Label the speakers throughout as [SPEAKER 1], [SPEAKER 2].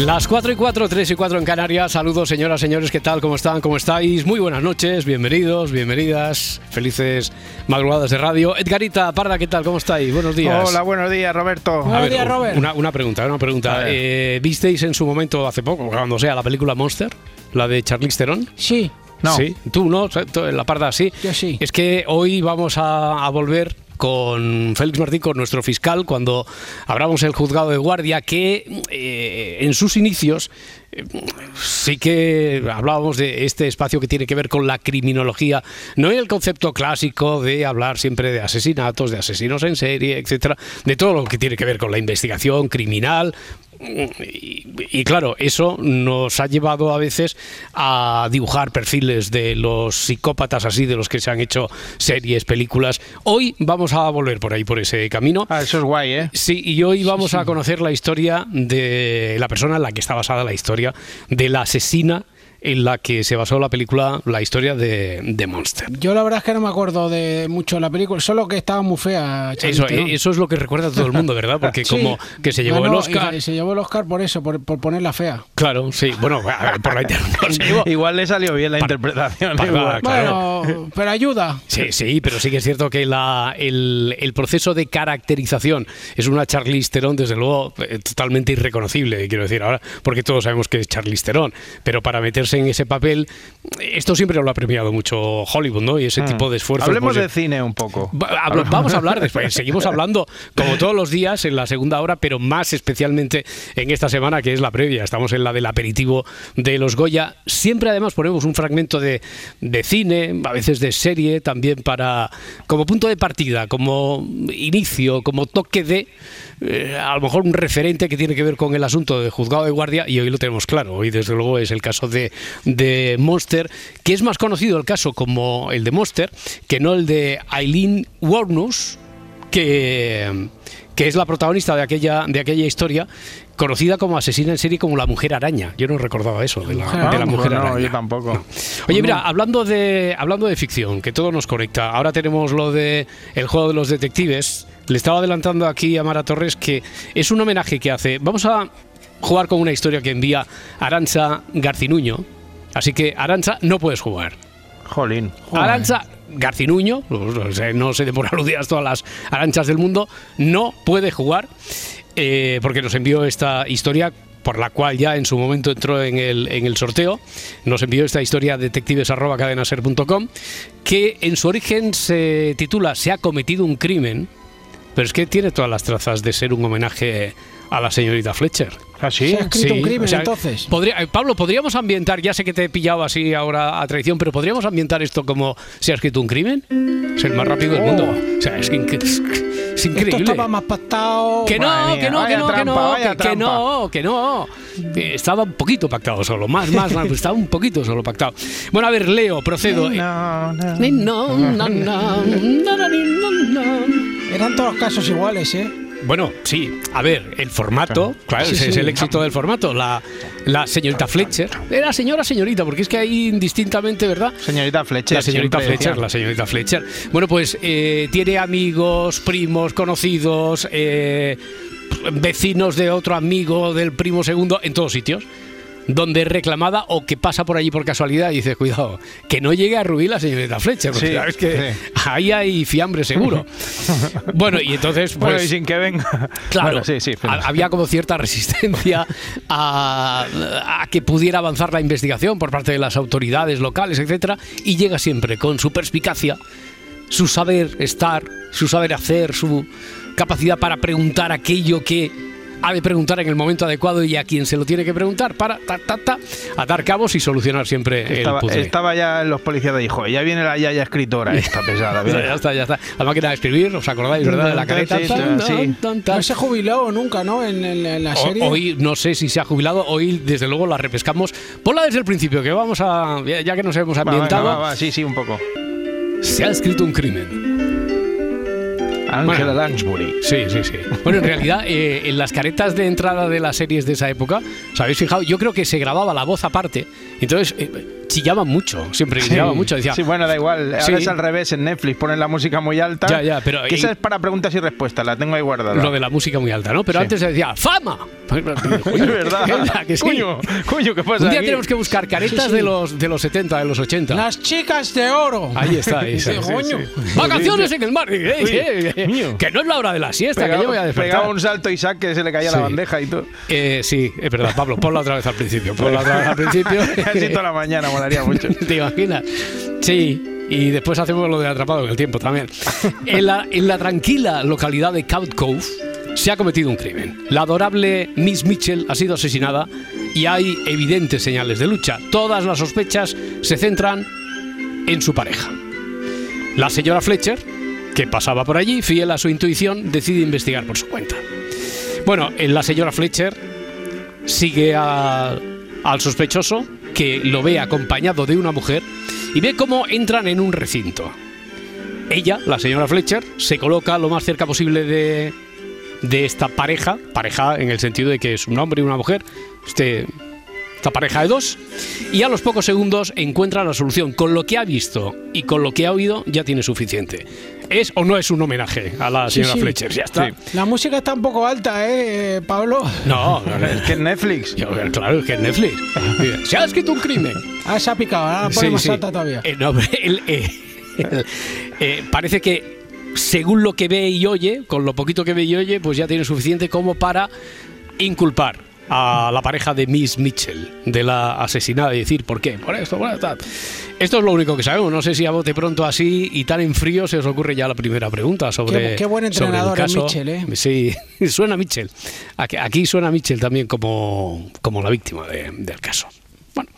[SPEAKER 1] Las 4 y 4, 3 y 4 en Canarias. Saludos, señoras, señores, ¿qué tal? ¿Cómo están? ¿Cómo estáis? Muy buenas noches, bienvenidos, bienvenidas, felices madrugadas de radio. Edgarita Parda, ¿qué tal? ¿Cómo estáis? Buenos días.
[SPEAKER 2] Hola, buenos días, Roberto.
[SPEAKER 1] A ver, Una, una pregunta, una pregunta. Eh, ¿Visteis en su momento, hace poco, cuando sea, la película Monster? La de Charlize Theron.
[SPEAKER 3] Sí.
[SPEAKER 2] No.
[SPEAKER 1] Sí, tú no, la parda sí.
[SPEAKER 3] Yo sí.
[SPEAKER 1] Es que hoy vamos a, a volver con Félix Martín, con nuestro fiscal, cuando abramos el juzgado de guardia, que eh, en sus inicios eh, sí que hablábamos de este espacio que tiene que ver con la criminología, no en el concepto clásico de hablar siempre de asesinatos, de asesinos en serie, etcétera, de todo lo que tiene que ver con la investigación criminal, y, y, claro, eso nos ha llevado a veces a dibujar perfiles de los psicópatas así, de los que se han hecho series, películas. Hoy vamos a volver por ahí, por ese camino.
[SPEAKER 2] Ah, eso es guay, ¿eh?
[SPEAKER 1] Sí, y hoy vamos a conocer la historia de la persona en la que está basada la historia de la asesina en la que se basó la película, la historia de, de Monster.
[SPEAKER 3] Yo la verdad es que no me acuerdo de mucho de la película, solo que estaba muy fea.
[SPEAKER 1] Eso, eso es lo que recuerda todo el mundo, ¿verdad? Porque sí. como que se llevó
[SPEAKER 3] bueno,
[SPEAKER 1] el Oscar.
[SPEAKER 3] Y se llevó el Oscar por eso, por, por ponerla fea.
[SPEAKER 1] Claro, sí. Bueno, a ver, por la interpretación.
[SPEAKER 2] Igual le salió bien la
[SPEAKER 1] Para-
[SPEAKER 2] interpretación.
[SPEAKER 1] para-
[SPEAKER 2] igual.
[SPEAKER 1] claro.
[SPEAKER 3] Bueno, pero ayuda.
[SPEAKER 1] Sí, sí, pero sí que es cierto que la, el, el proceso de caracterización es una Charlize Theron, desde luego, eh, totalmente irreconocible, quiero decir ahora, porque todos sabemos que es Charlize Theron, pero para meterse en ese papel, esto siempre lo ha premiado mucho Hollywood, ¿no? Y ese tipo de esfuerzos.
[SPEAKER 2] Mm. Hablemos
[SPEAKER 1] pues,
[SPEAKER 2] de cine un poco.
[SPEAKER 1] Va- hablo- Vamos a hablar después, seguimos hablando como todos los días en la segunda hora, pero más especialmente en esta semana que es la previa. Estamos en la del aperitivo de los Goya. Siempre además ponemos un fragmento de, de cine, a veces de serie, también para como punto de partida, como inicio, como toque de eh, a lo mejor un referente que tiene que ver con el asunto de juzgado de guardia y hoy lo tenemos claro. Hoy desde luego es el caso de, de Monster, que es más conocido el caso como el de Monster que no el de Eileen Warnus, que, que es la protagonista de aquella, de aquella historia, conocida como asesina en serie como la mujer araña. Yo no recordaba eso de la,
[SPEAKER 3] Mujer
[SPEAKER 1] de la mujer
[SPEAKER 2] no,
[SPEAKER 1] araña.
[SPEAKER 2] yo tampoco.
[SPEAKER 1] Oye, mira, hablando de, hablando de ficción, que todo nos conecta, ahora tenemos lo de el juego de los detectives. Le estaba adelantando aquí a Mara Torres que es un homenaje que hace. Vamos a jugar con una historia que envía Arancha Garcinuño. Así que, Arancha, no puedes jugar.
[SPEAKER 2] Jolín.
[SPEAKER 1] Arancha Garcinuño, no sé, no sé de por aludidas todas las aranchas del mundo, no puede jugar eh, porque nos envió esta historia por la cual ya en su momento entró en el, en el sorteo, nos envió esta historia a detectives.cadenaser.com, que en su origen se titula Se ha cometido un crimen, pero es que tiene todas las trazas de ser un homenaje a la señorita Fletcher.
[SPEAKER 2] ¿Ah, sí?
[SPEAKER 3] Se ha escrito un crimen
[SPEAKER 1] o sea,
[SPEAKER 3] entonces.
[SPEAKER 1] podría- eh, Pablo, podríamos ambientar, ya sé que te he pillado así ahora a traición, pero podríamos ambientar esto como se ha escrito un crimen. Es el más rápido del mundo. O sea, es, inc- es
[SPEAKER 3] Esto
[SPEAKER 1] increíble.
[SPEAKER 3] estaba más pactado.
[SPEAKER 1] Que no, que no, que no, que no, que, que no, que no. Eh, Estaba un poquito pactado solo, más, más, más, estaba un poquito solo pactado. Bueno, a ver, Leo, procedo.
[SPEAKER 2] No, no.
[SPEAKER 1] No, na, na, ni, na, na.
[SPEAKER 3] Eran todos los casos iguales, ¿eh?
[SPEAKER 1] Bueno, sí, a ver, el formato, claro,
[SPEAKER 3] Sí,
[SPEAKER 1] ese es el éxito del formato. La, la señorita Fletcher, era señora, señorita, porque es que ahí indistintamente, ¿verdad?
[SPEAKER 2] Señorita Fletcher.
[SPEAKER 1] La señorita Fletcher,
[SPEAKER 2] decía.
[SPEAKER 1] la señorita Fletcher. Bueno, pues eh, tiene amigos, primos, conocidos, eh, vecinos de otro amigo, del primo segundo, en todos sitios. Donde es reclamada o que pasa por allí por casualidad y dice, cuidado, que no llegue a ruir la señorita Fletcher, porque
[SPEAKER 2] Sí,
[SPEAKER 1] sabes que
[SPEAKER 2] sí.
[SPEAKER 1] ahí hay fiambre seguro. bueno, y entonces, pues.
[SPEAKER 2] Bueno, y sin que venga.
[SPEAKER 1] Claro,
[SPEAKER 2] Bueno, sí, sí.
[SPEAKER 1] ha- había como cierta resistencia a, a que pudiera avanzar la investigación por parte de las autoridades locales, etcétera, y llega siempre con su perspicacia, su saber estar, su saber hacer, su capacidad para preguntar aquello que ha de preguntar en el momento adecuado y a quien se lo tiene que preguntar para ta, ta, ta, atar cabos y solucionar siempre
[SPEAKER 2] Estaba,
[SPEAKER 1] el puzzle.
[SPEAKER 2] estaba ya los policías de hijo, ya viene la yaya escritora esta pesada.
[SPEAKER 1] Ya, está, ya está. La máquina de escribir, ¿os acordáis, verdad? De la careta.
[SPEAKER 2] Sí,
[SPEAKER 1] Tan,
[SPEAKER 2] sí.
[SPEAKER 1] tan, tan, tan.
[SPEAKER 3] No se jubiló nunca, ¿no? En, en- en la
[SPEAKER 1] O-
[SPEAKER 3] serie.
[SPEAKER 1] Hoy no sé si se ha jubilado, hoy desde luego la repescamos. Ponla desde el principio, que vamos a. Ya que nos hemos
[SPEAKER 2] Va,
[SPEAKER 1] ambientado,
[SPEAKER 2] va, va, sí, sí, un poco.
[SPEAKER 1] se ha escrito un crimen.
[SPEAKER 2] Ángela
[SPEAKER 1] Bueno.
[SPEAKER 2] Lansbury.
[SPEAKER 1] Sí, sí, sí. Bueno, en realidad, eh, en las caretas de entrada de las series de esa época, ¿os habéis fijado? Yo creo que se grababa la voz aparte. Entonces, eh, chillaban mucho, siempre chillaban mucho. Decía,
[SPEAKER 2] Sí, bueno, da igual. Ahora
[SPEAKER 1] Sí.
[SPEAKER 2] es al revés. En Netflix ponen la música muy alta.
[SPEAKER 1] Ya, ya, pero
[SPEAKER 2] Que esa
[SPEAKER 1] en-
[SPEAKER 2] es para preguntas y respuestas. La tengo ahí guardada.
[SPEAKER 1] lo de la música muy alta, ¿no? Pero
[SPEAKER 2] Sí.
[SPEAKER 1] antes se decía, ¡fama!
[SPEAKER 2] Es verdad.
[SPEAKER 1] ¿Verdad que sí?
[SPEAKER 2] Coño, coño, ¿qué pasa
[SPEAKER 1] Un día
[SPEAKER 2] aquí?
[SPEAKER 1] tenemos que buscar caretas
[SPEAKER 3] Sí, sí.
[SPEAKER 1] De, los, de los 70, de los 80.
[SPEAKER 3] Las chicas de oro.
[SPEAKER 1] Ahí está, ahí está.
[SPEAKER 3] Sí, coño.
[SPEAKER 1] Vacaciones en el mar. Eh,
[SPEAKER 2] mío.
[SPEAKER 1] que no es la hora de la siesta,
[SPEAKER 2] Pegaba,
[SPEAKER 1] que yo voy a despertar.
[SPEAKER 2] pegaba un salto Isaac que se le caía
[SPEAKER 1] Sí.
[SPEAKER 2] la bandeja y todo.
[SPEAKER 1] Eh, sí, es verdad, Pablo, ponla otra vez al principio. Ponla otra vez al principio.
[SPEAKER 2] Casi toda la mañana, molaría mucho.
[SPEAKER 1] ¿Te imaginas? Sí. Y después hacemos lo de atrapado en el tiempo también. En la, en la tranquila localidad de Cout Cove se ha cometido un crimen. La adorable Miss Mitchell ha sido asesinada y hay evidentes señales de lucha. Todas las sospechas se centran en su pareja. La señora Fletcher, que pasaba por allí, fiel a su intuición, decide investigar por su cuenta. Bueno, eh, la señora Fletcher sigue a- al sospechoso, que lo ve acompañado de una mujer, y ve cómo entran en un recinto. Ella, la señora Fletcher, se coloca lo más cerca posible de, de esta pareja, pareja en el sentido de que es un hombre y una mujer, este, esta pareja de dos, y a los pocos segundos encuentra la solución. Con lo que ha visto y con lo que ha oído ya tiene suficiente. ¿Es o no es un homenaje a la señora
[SPEAKER 3] sí.
[SPEAKER 1] Fletcher? Ya está.
[SPEAKER 2] Sí.
[SPEAKER 3] La música está un poco alta, ¿eh, Pablo?
[SPEAKER 1] No,
[SPEAKER 2] Es que en Netflix.
[SPEAKER 1] Yo, claro, es que es Netflix. Se ha escrito un crimen.
[SPEAKER 3] Ah, se ha picado, ahora la pone
[SPEAKER 1] Sí,
[SPEAKER 3] más
[SPEAKER 1] sí.
[SPEAKER 3] alta todavía.
[SPEAKER 1] Eh, no, el- eh, el- eh, parece que según lo que ve y oye, con lo poquito que ve y oye, pues ya tiene suficiente como para inculpar a la pareja de Miss Mitchell de la asesinada y decir por qué, por esto, por esto. Esto es lo único que sabemos. No sé si a bote pronto así y tan en frío se os ocurre ya la primera pregunta sobre.
[SPEAKER 3] Qué- qué buen
[SPEAKER 1] sobre el
[SPEAKER 3] es
[SPEAKER 1] caso.
[SPEAKER 3] Mitchell, ¿eh?
[SPEAKER 1] Sí, suena Mitchell. Aquí, aquí suena Mitchell también como, como la víctima de- del caso. Bueno,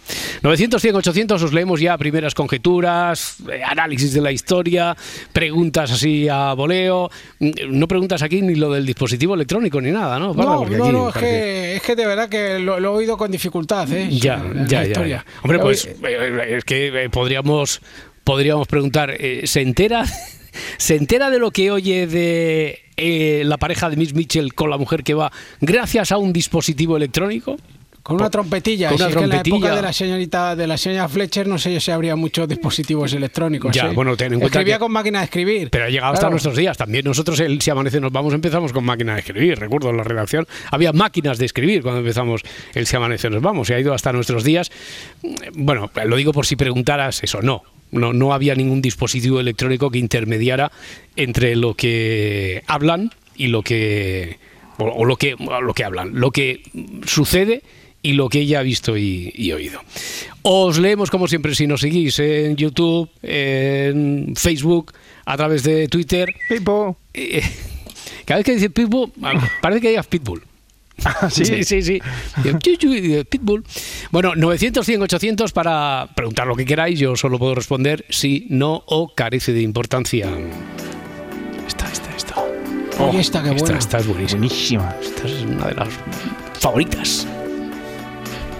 [SPEAKER 1] 900, 100, 800 os leemos ya primeras conjeturas, eh, análisis de la historia, preguntas así a voleo. Mm, No preguntas aquí ni lo del dispositivo electrónico ni nada, ¿no?
[SPEAKER 3] No, no, no, es
[SPEAKER 1] parece-
[SPEAKER 3] que, es que de verdad que lo, lo he oído con dificultad, ¿eh?
[SPEAKER 1] Ya, ya, ya, ya. Hombre, pues eh, es que eh, podríamos, podríamos preguntar, eh, ¿se entera? ¿Se entera de lo que oye de eh, la pareja de Miss Mitchell con la mujer que va gracias a un dispositivo electrónico?
[SPEAKER 3] Con una trompetilla.
[SPEAKER 1] con
[SPEAKER 3] si es que en la época de la señorita de la señora Fletcher no sé si habría muchos dispositivos electrónicos.
[SPEAKER 1] Ya, bueno, ten en cuenta
[SPEAKER 3] Escribía
[SPEAKER 1] que-
[SPEAKER 3] con máquina de escribir.
[SPEAKER 1] Pero ha llegado hasta nuestros días. También nosotros, el Si Amanece Nos Vamos, empezamos con máquina de escribir. Recuerdo en la redacción, había máquinas de escribir cuando empezamos el Si Amanece Nos Vamos. Y ha ido hasta nuestros días. Bueno, lo digo por si preguntaras eso. No, no, no había ningún dispositivo electrónico que intermediara entre lo que hablan y lo que... O, o lo que, o lo que hablan. Lo que sucede y lo que ella ha visto y, y oído. Os leemos como siempre si nos seguís en YouTube, en Facebook, a través de Twitter.
[SPEAKER 2] Pipo.
[SPEAKER 1] Eh, Cada vez que dice Pitbull, parece que digas Pitbull.
[SPEAKER 2] Ah, sí.
[SPEAKER 1] sí, sí. sí. Pitbull. Bueno, 900, 100, 800 para preguntar lo que queráis. Yo solo puedo responder si, no o carece de importancia. Esta, esta, esta.
[SPEAKER 3] Oye, esta, qué
[SPEAKER 1] esta,
[SPEAKER 3] buena.
[SPEAKER 1] esta es buenísima.
[SPEAKER 2] Buenísima.
[SPEAKER 1] Esta es una de las favoritas.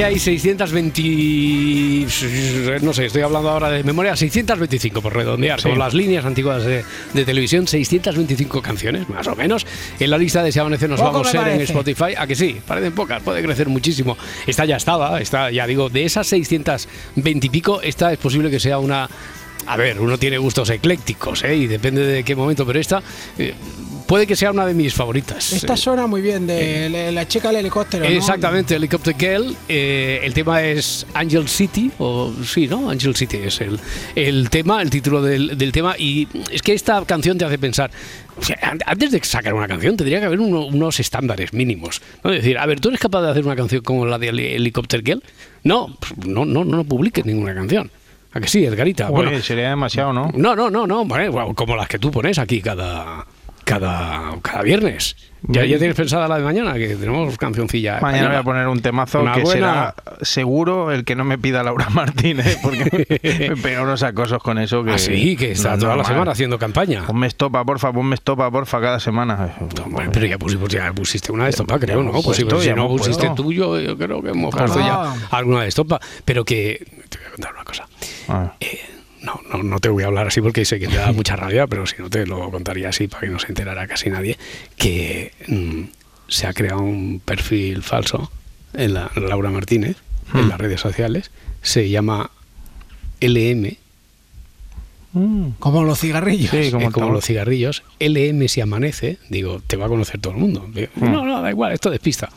[SPEAKER 1] Que hay 620, no sé, estoy hablando ahora de memoria, 625 por redondear, con las líneas antiguas de, de televisión, 625 canciones, más o menos. En la lista de Si Amanece nos
[SPEAKER 3] Poco
[SPEAKER 1] vamos a ser en. Spotify, a que sí, parecen pocas, puede crecer muchísimo. Esta ya estaba, esta, ya digo, de esas 620 y pico, esta es posible que sea una... A ver, uno tiene gustos eclécticos, ¿eh? y depende de qué momento, pero esta eh, puede que sea una de mis favoritas.
[SPEAKER 3] Esta suena muy bien, de la- la chica del helicóptero. ¿no?
[SPEAKER 1] Exactamente, Helicopter Girl. eh, el tema es Angel City, o sí, ¿no? Angel City es el, el tema, el título del, del tema. Y es que esta canción te hace pensar. o sea, an- antes de sacar una canción, tendría que haber uno- unos estándares mínimos. ¿no? Es decir, a ver, ¿tú eres capaz de hacer una canción como la de Heli- Helicopter Girl? No, pues, no, no, no publiques ninguna canción. ¿A que sí, Edgarita?
[SPEAKER 2] Oye,
[SPEAKER 1] Bueno,
[SPEAKER 2] sería demasiado, ¿no?
[SPEAKER 1] no, no, no, no, bueno, como las que tú pones aquí cada, cada, cada viernes. Ya, ya tienes pensada la de mañana, que tenemos cancioncilla.
[SPEAKER 2] Mañana voy a poner un temazo
[SPEAKER 1] Una
[SPEAKER 2] que
[SPEAKER 1] buena.
[SPEAKER 2] será seguro el que no me pida Laura Martínez, porque me pega unos acosos con eso. Que
[SPEAKER 1] Ah, sí, que está
[SPEAKER 2] no
[SPEAKER 1] toda la semana haciendo campaña.
[SPEAKER 2] Ponme estopa, porfa, ponme estopa, porfa, cada semana.
[SPEAKER 1] Pero ya, pusimos- ya pusiste una de estopa, creo, ¿no? Pues, sí, si
[SPEAKER 2] ya
[SPEAKER 1] no pusiste tuyo, yo creo que hemos puesto
[SPEAKER 3] Ah.
[SPEAKER 1] ya alguna de estopa. Pero que. Te voy a contar una cosa.
[SPEAKER 2] Ah.
[SPEAKER 1] Eh, no, no, no te voy a hablar así porque sé que te da mucha rabia, pero si no te lo contaría así para que no se enterara casi nadie, que mm, se ha creado un perfil falso en la Laura Martínez, en
[SPEAKER 2] Hmm.
[SPEAKER 1] las redes sociales, se llama LM,
[SPEAKER 2] Mm.
[SPEAKER 3] Como los cigarrillos.
[SPEAKER 2] Sí,
[SPEAKER 1] eh,
[SPEAKER 2] como,
[SPEAKER 1] los cigarrillos, LM si amanece, digo, te va a conocer todo el mundo. Digo,
[SPEAKER 2] Hmm.
[SPEAKER 1] No, no, da igual, esto despista.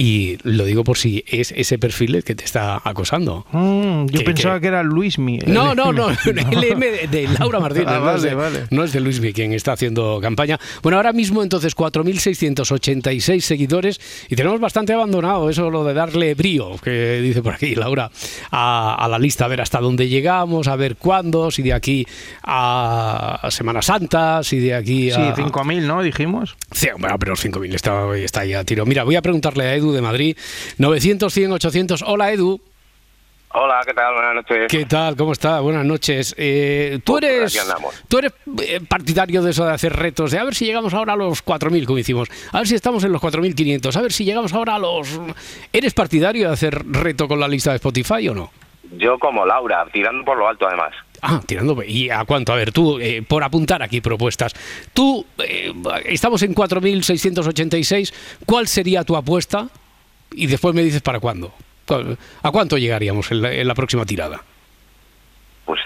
[SPEAKER 1] Y lo digo por si es ese perfil el que te está acosando.
[SPEAKER 2] Mm, yo
[SPEAKER 1] que-
[SPEAKER 2] pensaba
[SPEAKER 1] que-
[SPEAKER 2] que, era Luismi.
[SPEAKER 1] No, no, no, LM de, de Laura Martínez,
[SPEAKER 2] Ah,
[SPEAKER 1] no, es
[SPEAKER 2] vale,
[SPEAKER 1] de,
[SPEAKER 2] vale.
[SPEAKER 1] no es de Luismi quien está haciendo campaña. Bueno, ahora mismo entonces 4.686 seguidores y tenemos bastante abandonado eso lo de darle brío, que dice por aquí Laura, a, a la lista, a ver hasta dónde llegamos, a ver cuándo, si de aquí a, Semana Santa, si de aquí a...
[SPEAKER 2] Sí, 5.000, ¿no? Dijimos.
[SPEAKER 1] Sí, bueno, pero los 5.000 está, está ahí a tiro. Mira, voy a preguntarle a Edu de Madrid, 900, 100, 800. Hola Edu,
[SPEAKER 4] Hola, ¿qué tal? Buenas noches.
[SPEAKER 1] ¿qué tal? ¿Cómo está? Buenas noches. Eh, ¿Tú
[SPEAKER 4] Pues
[SPEAKER 1] eres, tú eres eh, partidario de eso de hacer retos, de a ver si llegamos ahora a los 4.000, como hicimos, a ver si estamos en los 4.500, a ver si llegamos ahora a los... ¿Eres partidario de hacer reto con la lista de Spotify o no?
[SPEAKER 4] Yo como Laura, tirando por lo alto además.
[SPEAKER 1] Ah, tirando. ¿Y a cuánto? A ver, tú, eh, por apuntar aquí propuestas. Tú, eh, estamos en 4.686. ¿Cuál sería tu apuesta? Y después me dices para cuándo. ¿Cuál- ¿A cuánto llegaríamos en la, en la próxima tirada?
[SPEAKER 4] Pues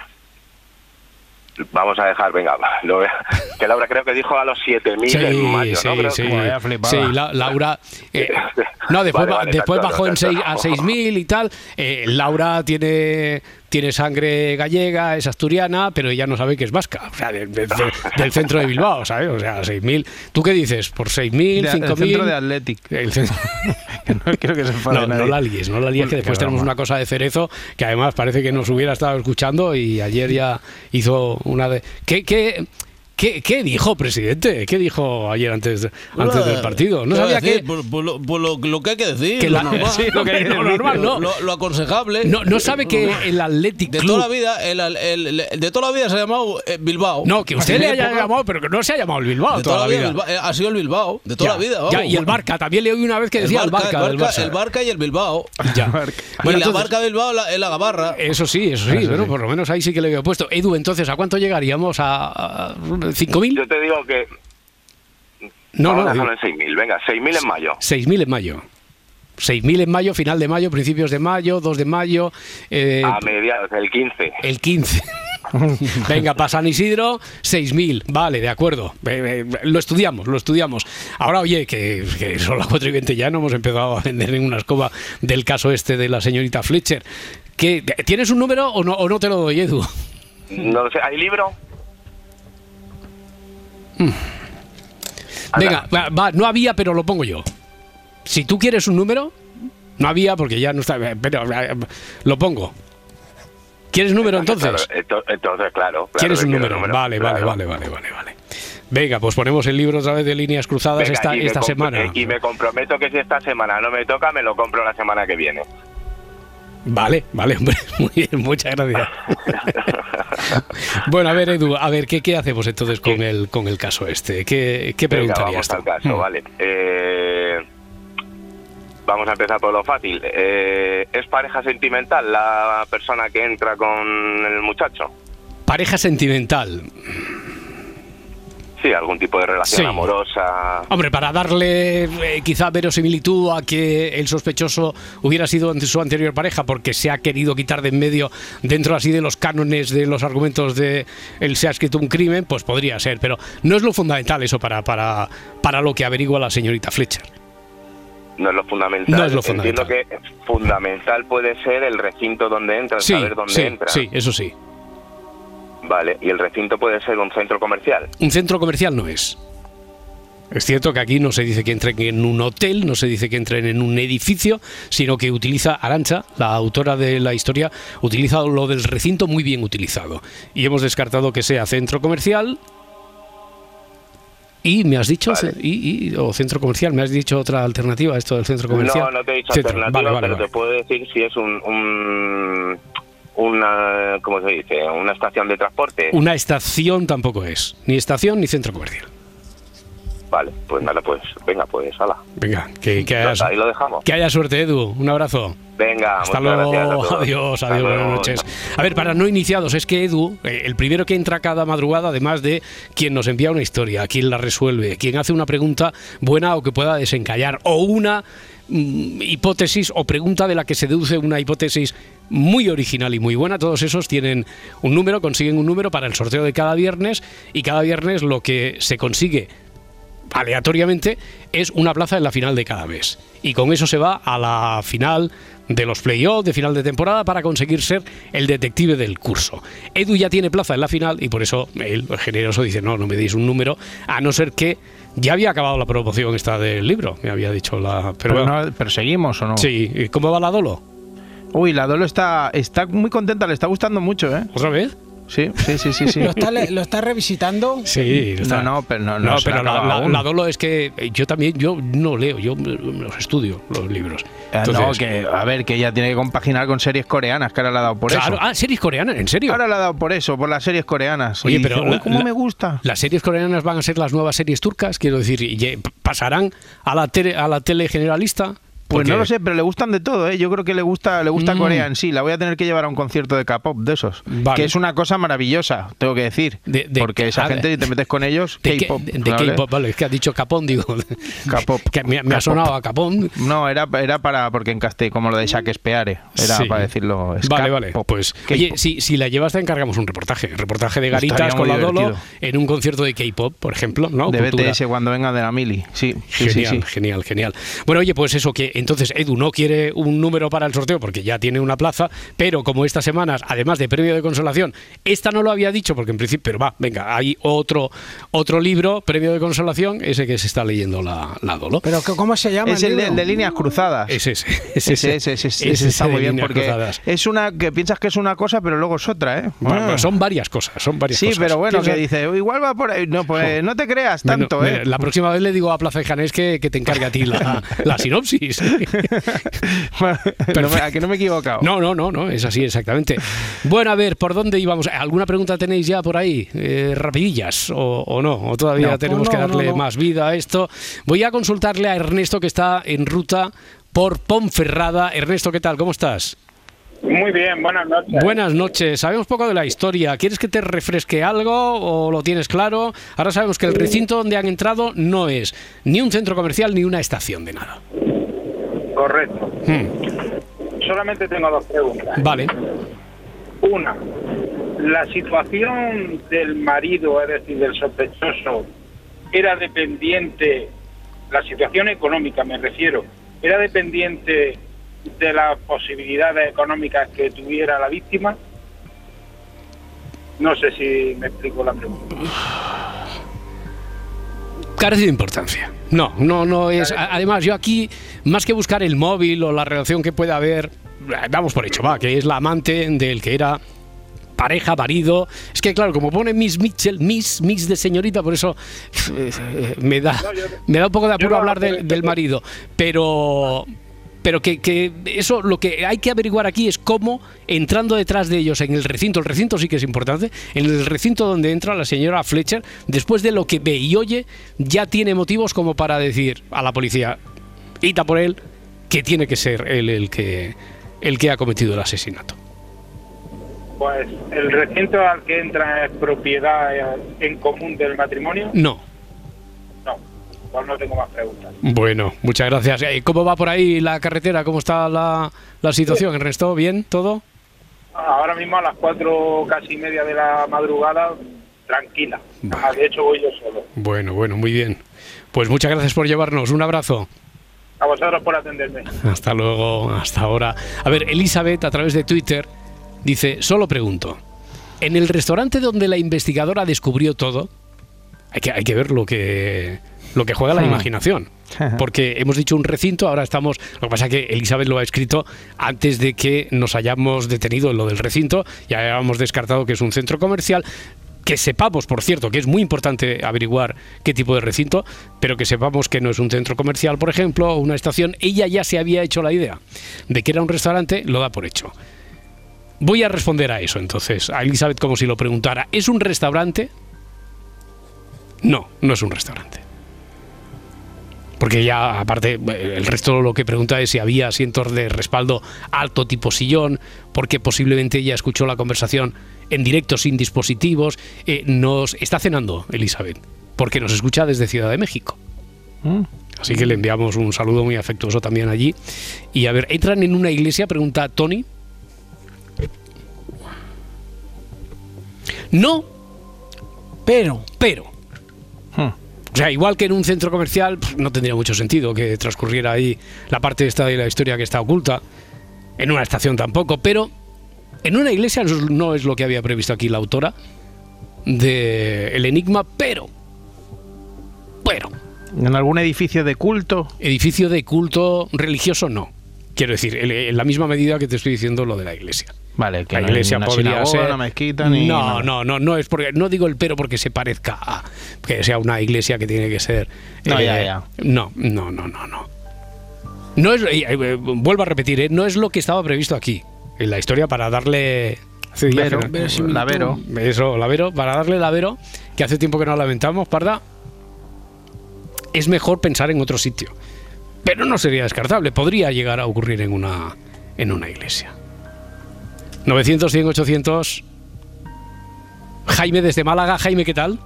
[SPEAKER 4] vamos a dejar, venga, lo que Laura creo que dijo a los 7.000 en mayo,
[SPEAKER 1] sí,
[SPEAKER 4] ¿no? Creo
[SPEAKER 1] sí.
[SPEAKER 4] que-
[SPEAKER 2] Vaya flipada.
[SPEAKER 1] Sí, la- Laura. eh, no, después,
[SPEAKER 4] Vale,
[SPEAKER 1] ba-
[SPEAKER 4] vale,
[SPEAKER 1] después
[SPEAKER 4] exacto,
[SPEAKER 1] bajó en seis- a 6.000 y tal. Eh, Laura tiene, tiene sangre gallega, es asturiana, pero ella no sabe que es vasca. O sea, de- de- de- del centro de Bilbao, ¿sabes? O sea, 6.000. ¿Tú qué dices? ¿Por 6.000,
[SPEAKER 2] De- el
[SPEAKER 1] 5.000?
[SPEAKER 2] centro de Athletic.
[SPEAKER 1] El centro-
[SPEAKER 2] no quiero que se
[SPEAKER 1] No, no la líes, no la líes, que después tenemos una cosa de cerezo que además parece que nos hubiera estado escuchando y ayer ya hizo una de... ¿Qué, qué, qué, qué dijo, presidente? ¿Qué dijo ayer antes, antes del partido? No
[SPEAKER 5] ¿Qué va a
[SPEAKER 1] sabía
[SPEAKER 5] decir?
[SPEAKER 1] que...
[SPEAKER 5] Por, por lo, por lo- lo que hay que decir,
[SPEAKER 1] que
[SPEAKER 5] lo
[SPEAKER 1] la-
[SPEAKER 5] normal.
[SPEAKER 1] sí, lo que normal, ¿no?
[SPEAKER 5] lo- lo aconsejable.
[SPEAKER 1] No, no sabe que el Athletic
[SPEAKER 5] De
[SPEAKER 1] Club...
[SPEAKER 5] toda la vida, el, el- el- de toda la vida se ha llamado eh, Bilbao.
[SPEAKER 1] No, que usted le haya
[SPEAKER 5] Época-
[SPEAKER 1] llamado, pero que no se ha llamado el Bilbao
[SPEAKER 5] De
[SPEAKER 1] toda la vida.
[SPEAKER 5] Bilbao, eh, ha sido el Bilbao, de toda
[SPEAKER 1] Ya,
[SPEAKER 5] la vida.
[SPEAKER 1] ya,
[SPEAKER 5] vamos.
[SPEAKER 1] y el Barca, también le oí una vez que decía el Barca,
[SPEAKER 5] el Barca y el Bilbao.
[SPEAKER 1] Ya.
[SPEAKER 5] y
[SPEAKER 1] Bueno,
[SPEAKER 5] la
[SPEAKER 1] entonces-
[SPEAKER 5] Barca Bilbao la- es la Gabarra.
[SPEAKER 1] Eso sí, eso sí,
[SPEAKER 2] Eso
[SPEAKER 1] bueno,
[SPEAKER 2] sí.
[SPEAKER 1] por lo menos ahí sí que le había puesto. Edu, entonces, ¿a cuánto llegaríamos? ¿A, a 5.000?
[SPEAKER 4] Yo te digo que
[SPEAKER 1] No, no, digo,
[SPEAKER 4] en 6.000, venga, 6.000 en mayo.
[SPEAKER 1] 6.000 en mayo. 6.000 en mayo, final de mayo, principios de mayo, 2 de mayo, eh,
[SPEAKER 4] A mediados, el 15.
[SPEAKER 1] el 15. Venga, para San Isidro, 6.000. Vale, de acuerdo. Eh, eh, lo estudiamos, lo estudiamos. Ahora, oye, que, que son las 4 y 20 ya, no hemos empezado a vender ninguna escoba del caso este de la señorita Fletcher. ¿Qué, ¿Tienes un número o no, o no te lo doy, Edu?
[SPEAKER 4] No lo sé, ¿hay libro?
[SPEAKER 1] Venga, va, va, no había, pero lo pongo yo. Si tú quieres un número, no había porque ya no está. Pero eh, lo pongo. ¿Quieres número entonces?
[SPEAKER 4] Claro, entonces, claro. claro
[SPEAKER 1] ¿Quieres un
[SPEAKER 4] quiero
[SPEAKER 1] número? Vale, vale,
[SPEAKER 4] claro.
[SPEAKER 1] vale, vale, vale, vale. Venga, pues ponemos el libro otra vez de líneas cruzadas
[SPEAKER 4] Venga,
[SPEAKER 1] esta, semana.
[SPEAKER 4] eh, Y me comprometo que si esta semana no me toca, me lo compro la semana que viene.
[SPEAKER 1] Vale, vale, hombre, muy bien, muchas gracias. bueno, a ver, Edu, a ver, ¿qué, qué hacemos entonces con el, con el caso este? ¿Qué, qué
[SPEAKER 4] Venga,
[SPEAKER 1] preguntarías
[SPEAKER 4] vamos
[SPEAKER 1] tú?
[SPEAKER 4] al caso,
[SPEAKER 1] Mm.
[SPEAKER 4] vale. Eh, vamos a empezar por lo fácil. Eh, ¿Es pareja sentimental la persona que entra con el muchacho?
[SPEAKER 1] Pareja sentimental.
[SPEAKER 4] Sí, algún tipo de relación
[SPEAKER 1] Sí.
[SPEAKER 4] amorosa.
[SPEAKER 1] Hombre, para darle eh, quizá verosimilitud a que el sospechoso hubiera sido su anterior pareja porque se ha querido quitar de en medio dentro así de los cánones de los argumentos de él se ha escrito un crimen, pues podría ser, pero no es lo fundamental eso para, para, para lo que averigua la señorita Fletcher.
[SPEAKER 4] No es lo fundamental.
[SPEAKER 1] No es lo
[SPEAKER 4] Entiendo
[SPEAKER 1] fundamental.
[SPEAKER 4] que fundamental puede ser el recinto donde entra,
[SPEAKER 1] Sí,
[SPEAKER 4] saber dónde
[SPEAKER 1] sí,
[SPEAKER 4] entra.
[SPEAKER 1] sí, eso sí.
[SPEAKER 4] Vale, y el recinto puede ser un centro comercial.
[SPEAKER 1] Un centro comercial no es. Es cierto que aquí no se dice que entren en un hotel, no se dice que entren en un edificio, sino que utiliza Arancha, la autora de la historia, utiliza lo del recinto muy bien utilizado. Y hemos descartado que sea centro comercial. Y me has dicho,
[SPEAKER 4] Vale.
[SPEAKER 1] y, y- o centro comercial, me has dicho otra alternativa a esto del centro comercial.
[SPEAKER 4] No, no te he dicho
[SPEAKER 1] Centro.
[SPEAKER 4] alternativa,
[SPEAKER 1] Vale, vale,
[SPEAKER 4] pero te puedo decir si es un, un- una, ¿cómo se dice? Una estación de transporte.
[SPEAKER 1] Una estación tampoco es, ni estación ni centro comercial.
[SPEAKER 4] Vale, pues nada, pues venga, pues hala.
[SPEAKER 1] Venga, que, que, haya,
[SPEAKER 4] Ahí lo dejamos.
[SPEAKER 1] que haya suerte, Edu. Un abrazo.
[SPEAKER 4] Venga,
[SPEAKER 1] Hasta luego, adiós,
[SPEAKER 4] Hasta
[SPEAKER 1] adiós, buenas
[SPEAKER 4] luego.
[SPEAKER 1] noches. A ver, para no iniciados, es que Edu, eh, el primero que entra cada madrugada, además de quien nos envía una historia, quien la resuelve, quien hace una pregunta buena o que pueda desencallar, o una mm, hipótesis o pregunta de la que se deduce una hipótesis muy original y muy buena, todos esos tienen un número, consiguen un número para el sorteo de cada viernes y cada viernes lo que se consigue aleatoriamente es una plaza en la final de cada mes. Y con eso se va a la final de los playoffs de final de temporada para conseguir ser el detective del curso. Edu ya tiene plaza en la final y por eso él, generoso, dice, no, no me deis un número, a no ser que ya había acabado la promoción esta del libro, me había dicho la... Pero,
[SPEAKER 2] Pero,
[SPEAKER 1] bueno,
[SPEAKER 2] no, pero seguimos o no.
[SPEAKER 1] Sí, ¿y ¿cómo va la Dolo?
[SPEAKER 2] Uy, la Dolo está, está muy contenta, le está gustando mucho, ¿eh?
[SPEAKER 1] ¿Otra vez?
[SPEAKER 2] Sí, sí, sí, sí. sí.
[SPEAKER 3] ¿Lo está, lo está revisitando?
[SPEAKER 1] Sí,
[SPEAKER 2] No, no, pero no, no se
[SPEAKER 1] pero
[SPEAKER 2] la
[SPEAKER 1] la, la- la Dolo es que yo también, yo no leo, yo los estudio, los libros.
[SPEAKER 2] Eh, no, que, a ver, que ella tiene que compaginar con series coreanas, que ahora le ha dado por
[SPEAKER 1] Claro,
[SPEAKER 2] eso.
[SPEAKER 1] ah, series coreanas, ¿en serio?
[SPEAKER 2] Ahora le ha dado por eso, por las series coreanas.
[SPEAKER 1] Oye,
[SPEAKER 2] Y
[SPEAKER 1] pero
[SPEAKER 2] dice, "Uy,
[SPEAKER 1] la-
[SPEAKER 2] ¿cómo
[SPEAKER 1] la-
[SPEAKER 2] me gusta?
[SPEAKER 1] ¿Las series coreanas van a ser las nuevas series turcas? Quiero decir, ¿y ye- ¿pasarán a la, tele, a la tele generalista?
[SPEAKER 2] Pues no lo sé, pero le gustan de todo, ¿eh? Yo creo que le gusta, le gusta
[SPEAKER 1] Mm.
[SPEAKER 2] Corea en sí. La voy a tener que llevar a un concierto de K-pop de esos.
[SPEAKER 1] Vale.
[SPEAKER 2] Que es una cosa maravillosa, tengo que decir.
[SPEAKER 1] De- de-
[SPEAKER 2] porque esa gente, si te metes con ellos,
[SPEAKER 1] ¿De qué-
[SPEAKER 2] K-pop.
[SPEAKER 1] de- de
[SPEAKER 2] ¿vale?
[SPEAKER 1] K-pop, vale, es que has dicho Capón, digo.
[SPEAKER 2] K-pop.
[SPEAKER 1] que me, me ha sonado a Capón.
[SPEAKER 2] No, era, era para, porque en castellano, como lo de Shakespeare, era
[SPEAKER 1] Sí.
[SPEAKER 2] para decirlo.
[SPEAKER 1] Vale, vale. Pues, oye, si, si la llevas, te encargamos un reportaje. Reportaje de garitas con la Dolo en un concierto de K-pop, por ejemplo, ¿no?
[SPEAKER 2] de
[SPEAKER 1] Cultura.
[SPEAKER 2] BTS cuando venga de la Mili. Sí, sí, sí,
[SPEAKER 1] Genial,
[SPEAKER 2] sí.
[SPEAKER 1] genial, genial. Bueno, oye, pues eso que entonces Edu no quiere un número para el sorteo porque ya tiene una plaza, pero como estas semanas, además de premio de consolación, esta no lo había dicho porque en principio, pero va, venga, hay otro otro libro, premio de consolación, ese que se está leyendo la, la Dolo.
[SPEAKER 3] ¿Pero cómo se llama
[SPEAKER 2] Es el de, líneas cruzadas.
[SPEAKER 1] Es ese, es
[SPEAKER 2] Ese,
[SPEAKER 1] ese,
[SPEAKER 2] ese, ese,
[SPEAKER 1] es
[SPEAKER 2] ese está muy bien porque
[SPEAKER 1] cruzadas.
[SPEAKER 2] es una que piensas que es una cosa, pero luego es otra, ¿eh?
[SPEAKER 1] Bueno,
[SPEAKER 2] Ah.
[SPEAKER 1] son varias cosas, son varias
[SPEAKER 2] Sí,
[SPEAKER 1] cosas.
[SPEAKER 2] pero bueno, que dice, igual va por ahí. No, pues no te creas tanto, ¿eh?
[SPEAKER 1] La próxima vez le digo a Plaza de Janés que, que te encargue a ti la, la sinopsis.
[SPEAKER 2] No me- a que no me he equivocado.
[SPEAKER 1] No, no, no, no, es así exactamente. Bueno, a ver, ¿por dónde íbamos? ¿Alguna pregunta tenéis ya por ahí? Eh, ¿Rapidillas o, o no? ¿O todavía
[SPEAKER 2] No.
[SPEAKER 1] tenemos
[SPEAKER 3] No,
[SPEAKER 1] que darle
[SPEAKER 3] no, no.
[SPEAKER 1] más vida a esto? Voy a consultarle a Ernesto que está en ruta por Ponferrada. Ernesto, ¿qué tal? ¿Cómo estás?
[SPEAKER 6] Muy bien, buenas noches.
[SPEAKER 1] Buenas noches. Sabemos poco de la historia. ¿Quieres que te refresque algo o lo tienes claro? Ahora sabemos que el recinto donde han entrado no es ni un centro comercial ni una estación de nada.
[SPEAKER 6] Correcto.
[SPEAKER 1] Hmm,
[SPEAKER 6] Solamente tengo dos preguntas.
[SPEAKER 1] Vale.
[SPEAKER 6] Una, la situación del marido, es decir, del sospechoso, era dependiente, la situación económica me refiero, era dependiente de las posibilidades económicas que tuviera la víctima. No sé si me explico la pregunta.
[SPEAKER 1] Carece de importancia. No, no, no es. Además, yo aquí, más que buscar el móvil o la relación que pueda haber, damos por hecho, va, que es la amante del que era pareja, marido. Es que, claro, como pone Miss Mitchell, Miss, Miss de señorita, por eso eh, eh, me da, me da un poco de apuro hablar del, marido. Pero. Pero que, que eso lo que hay que averiguar aquí es cómo, entrando detrás de ellos en el recinto, el recinto sí que es importante, en el recinto donde entra la señora Fletcher, después de lo que ve y oye, ya tiene motivos como para decir a la policía, ita por él, que tiene que ser él el que, el que ha cometido el asesinato.
[SPEAKER 6] Pues el recinto al que entra es propiedad en común del matrimonio.
[SPEAKER 1] No,
[SPEAKER 6] no tengo más preguntas.
[SPEAKER 1] Bueno, muchas gracias. Eh, ¿Cómo va por ahí la carretera? ¿Cómo está la, la situación? ¿El resto bien? ¿Todo?
[SPEAKER 6] Ahora mismo a las cuatro casi media de la madrugada, tranquila.
[SPEAKER 1] Vale.
[SPEAKER 6] Ah, de hecho voy yo solo.
[SPEAKER 1] Bueno, bueno, muy bien. Pues muchas gracias por llevarnos. Un abrazo.
[SPEAKER 6] A vosotros por atenderme.
[SPEAKER 1] Hasta luego, hasta ahora. A ver, Elizabeth a través de Twitter dice, solo pregunto, en el restaurante donde la investigadora descubrió todo, hay que, hay que ver lo que, lo que juega la imaginación. Porque hemos dicho un recinto, ahora estamos... Lo que pasa es que Elizabeth lo ha escrito antes de que nos hayamos detenido en lo del recinto, ya habíamos descartado que es un centro comercial, que sepamos, por cierto, que es muy importante averiguar qué tipo de recinto, pero que sepamos que no es un centro comercial, por ejemplo, o una estación. Ella ya se había hecho la idea de que era un restaurante, lo da por hecho. Voy a responder a eso entonces, a Elizabeth como si lo preguntara. ¿Es un restaurante? No, no es un restaurante. Porque ya, aparte, el resto lo que pregunta es si había asientos de respaldo alto tipo sillón, porque posiblemente ella escuchó la conversación en directo sin dispositivos. Eh, nos está cenando, Elizabeth, porque nos escucha desde Ciudad de México.
[SPEAKER 2] Mm.
[SPEAKER 1] Así que le enviamos un saludo muy afectuoso también allí. Y a ver, ¿entran en una iglesia? Pregunta Tony. No,
[SPEAKER 3] Pero,
[SPEAKER 1] pero. O sea, igual que en un centro comercial, no tendría mucho sentido que transcurriera ahí la parte esta de la historia que está oculta. En una estación tampoco, pero en una iglesia no es- lo que había previsto aquí la autora de El Enigma, pero. Pero.
[SPEAKER 2] ¿En algún edificio de culto?
[SPEAKER 1] Edificio de culto religioso no. Quiero decir, en la misma medida que te estoy diciendo lo de la iglesia.
[SPEAKER 2] Vale, que
[SPEAKER 1] La
[SPEAKER 2] no hay
[SPEAKER 1] iglesia
[SPEAKER 2] ni una
[SPEAKER 1] podría
[SPEAKER 2] sinagoga,
[SPEAKER 1] ser.
[SPEAKER 2] una mezquita, ni
[SPEAKER 1] no, no, no, no es porque no digo el pero porque se parezca a que sea una iglesia que tiene que ser. eh,
[SPEAKER 2] No, ya, ya.
[SPEAKER 1] No, no, no, no, no. No es, eh, eh, vuelvo a repetir, eh, no es lo que estaba previsto aquí en la historia para darle.
[SPEAKER 2] Vero,
[SPEAKER 1] que no-
[SPEAKER 3] verosimilitud.
[SPEAKER 2] la Vero.
[SPEAKER 1] eso, la Vero, para darle la Vero, que hace tiempo que no la lamentamos, Parda, es mejor pensar en otro sitio. Pero no sería descartable, podría llegar a ocurrir en una, en una iglesia. 900, 100, 800. Jaime desde Málaga. Jaime, ¿qué tal?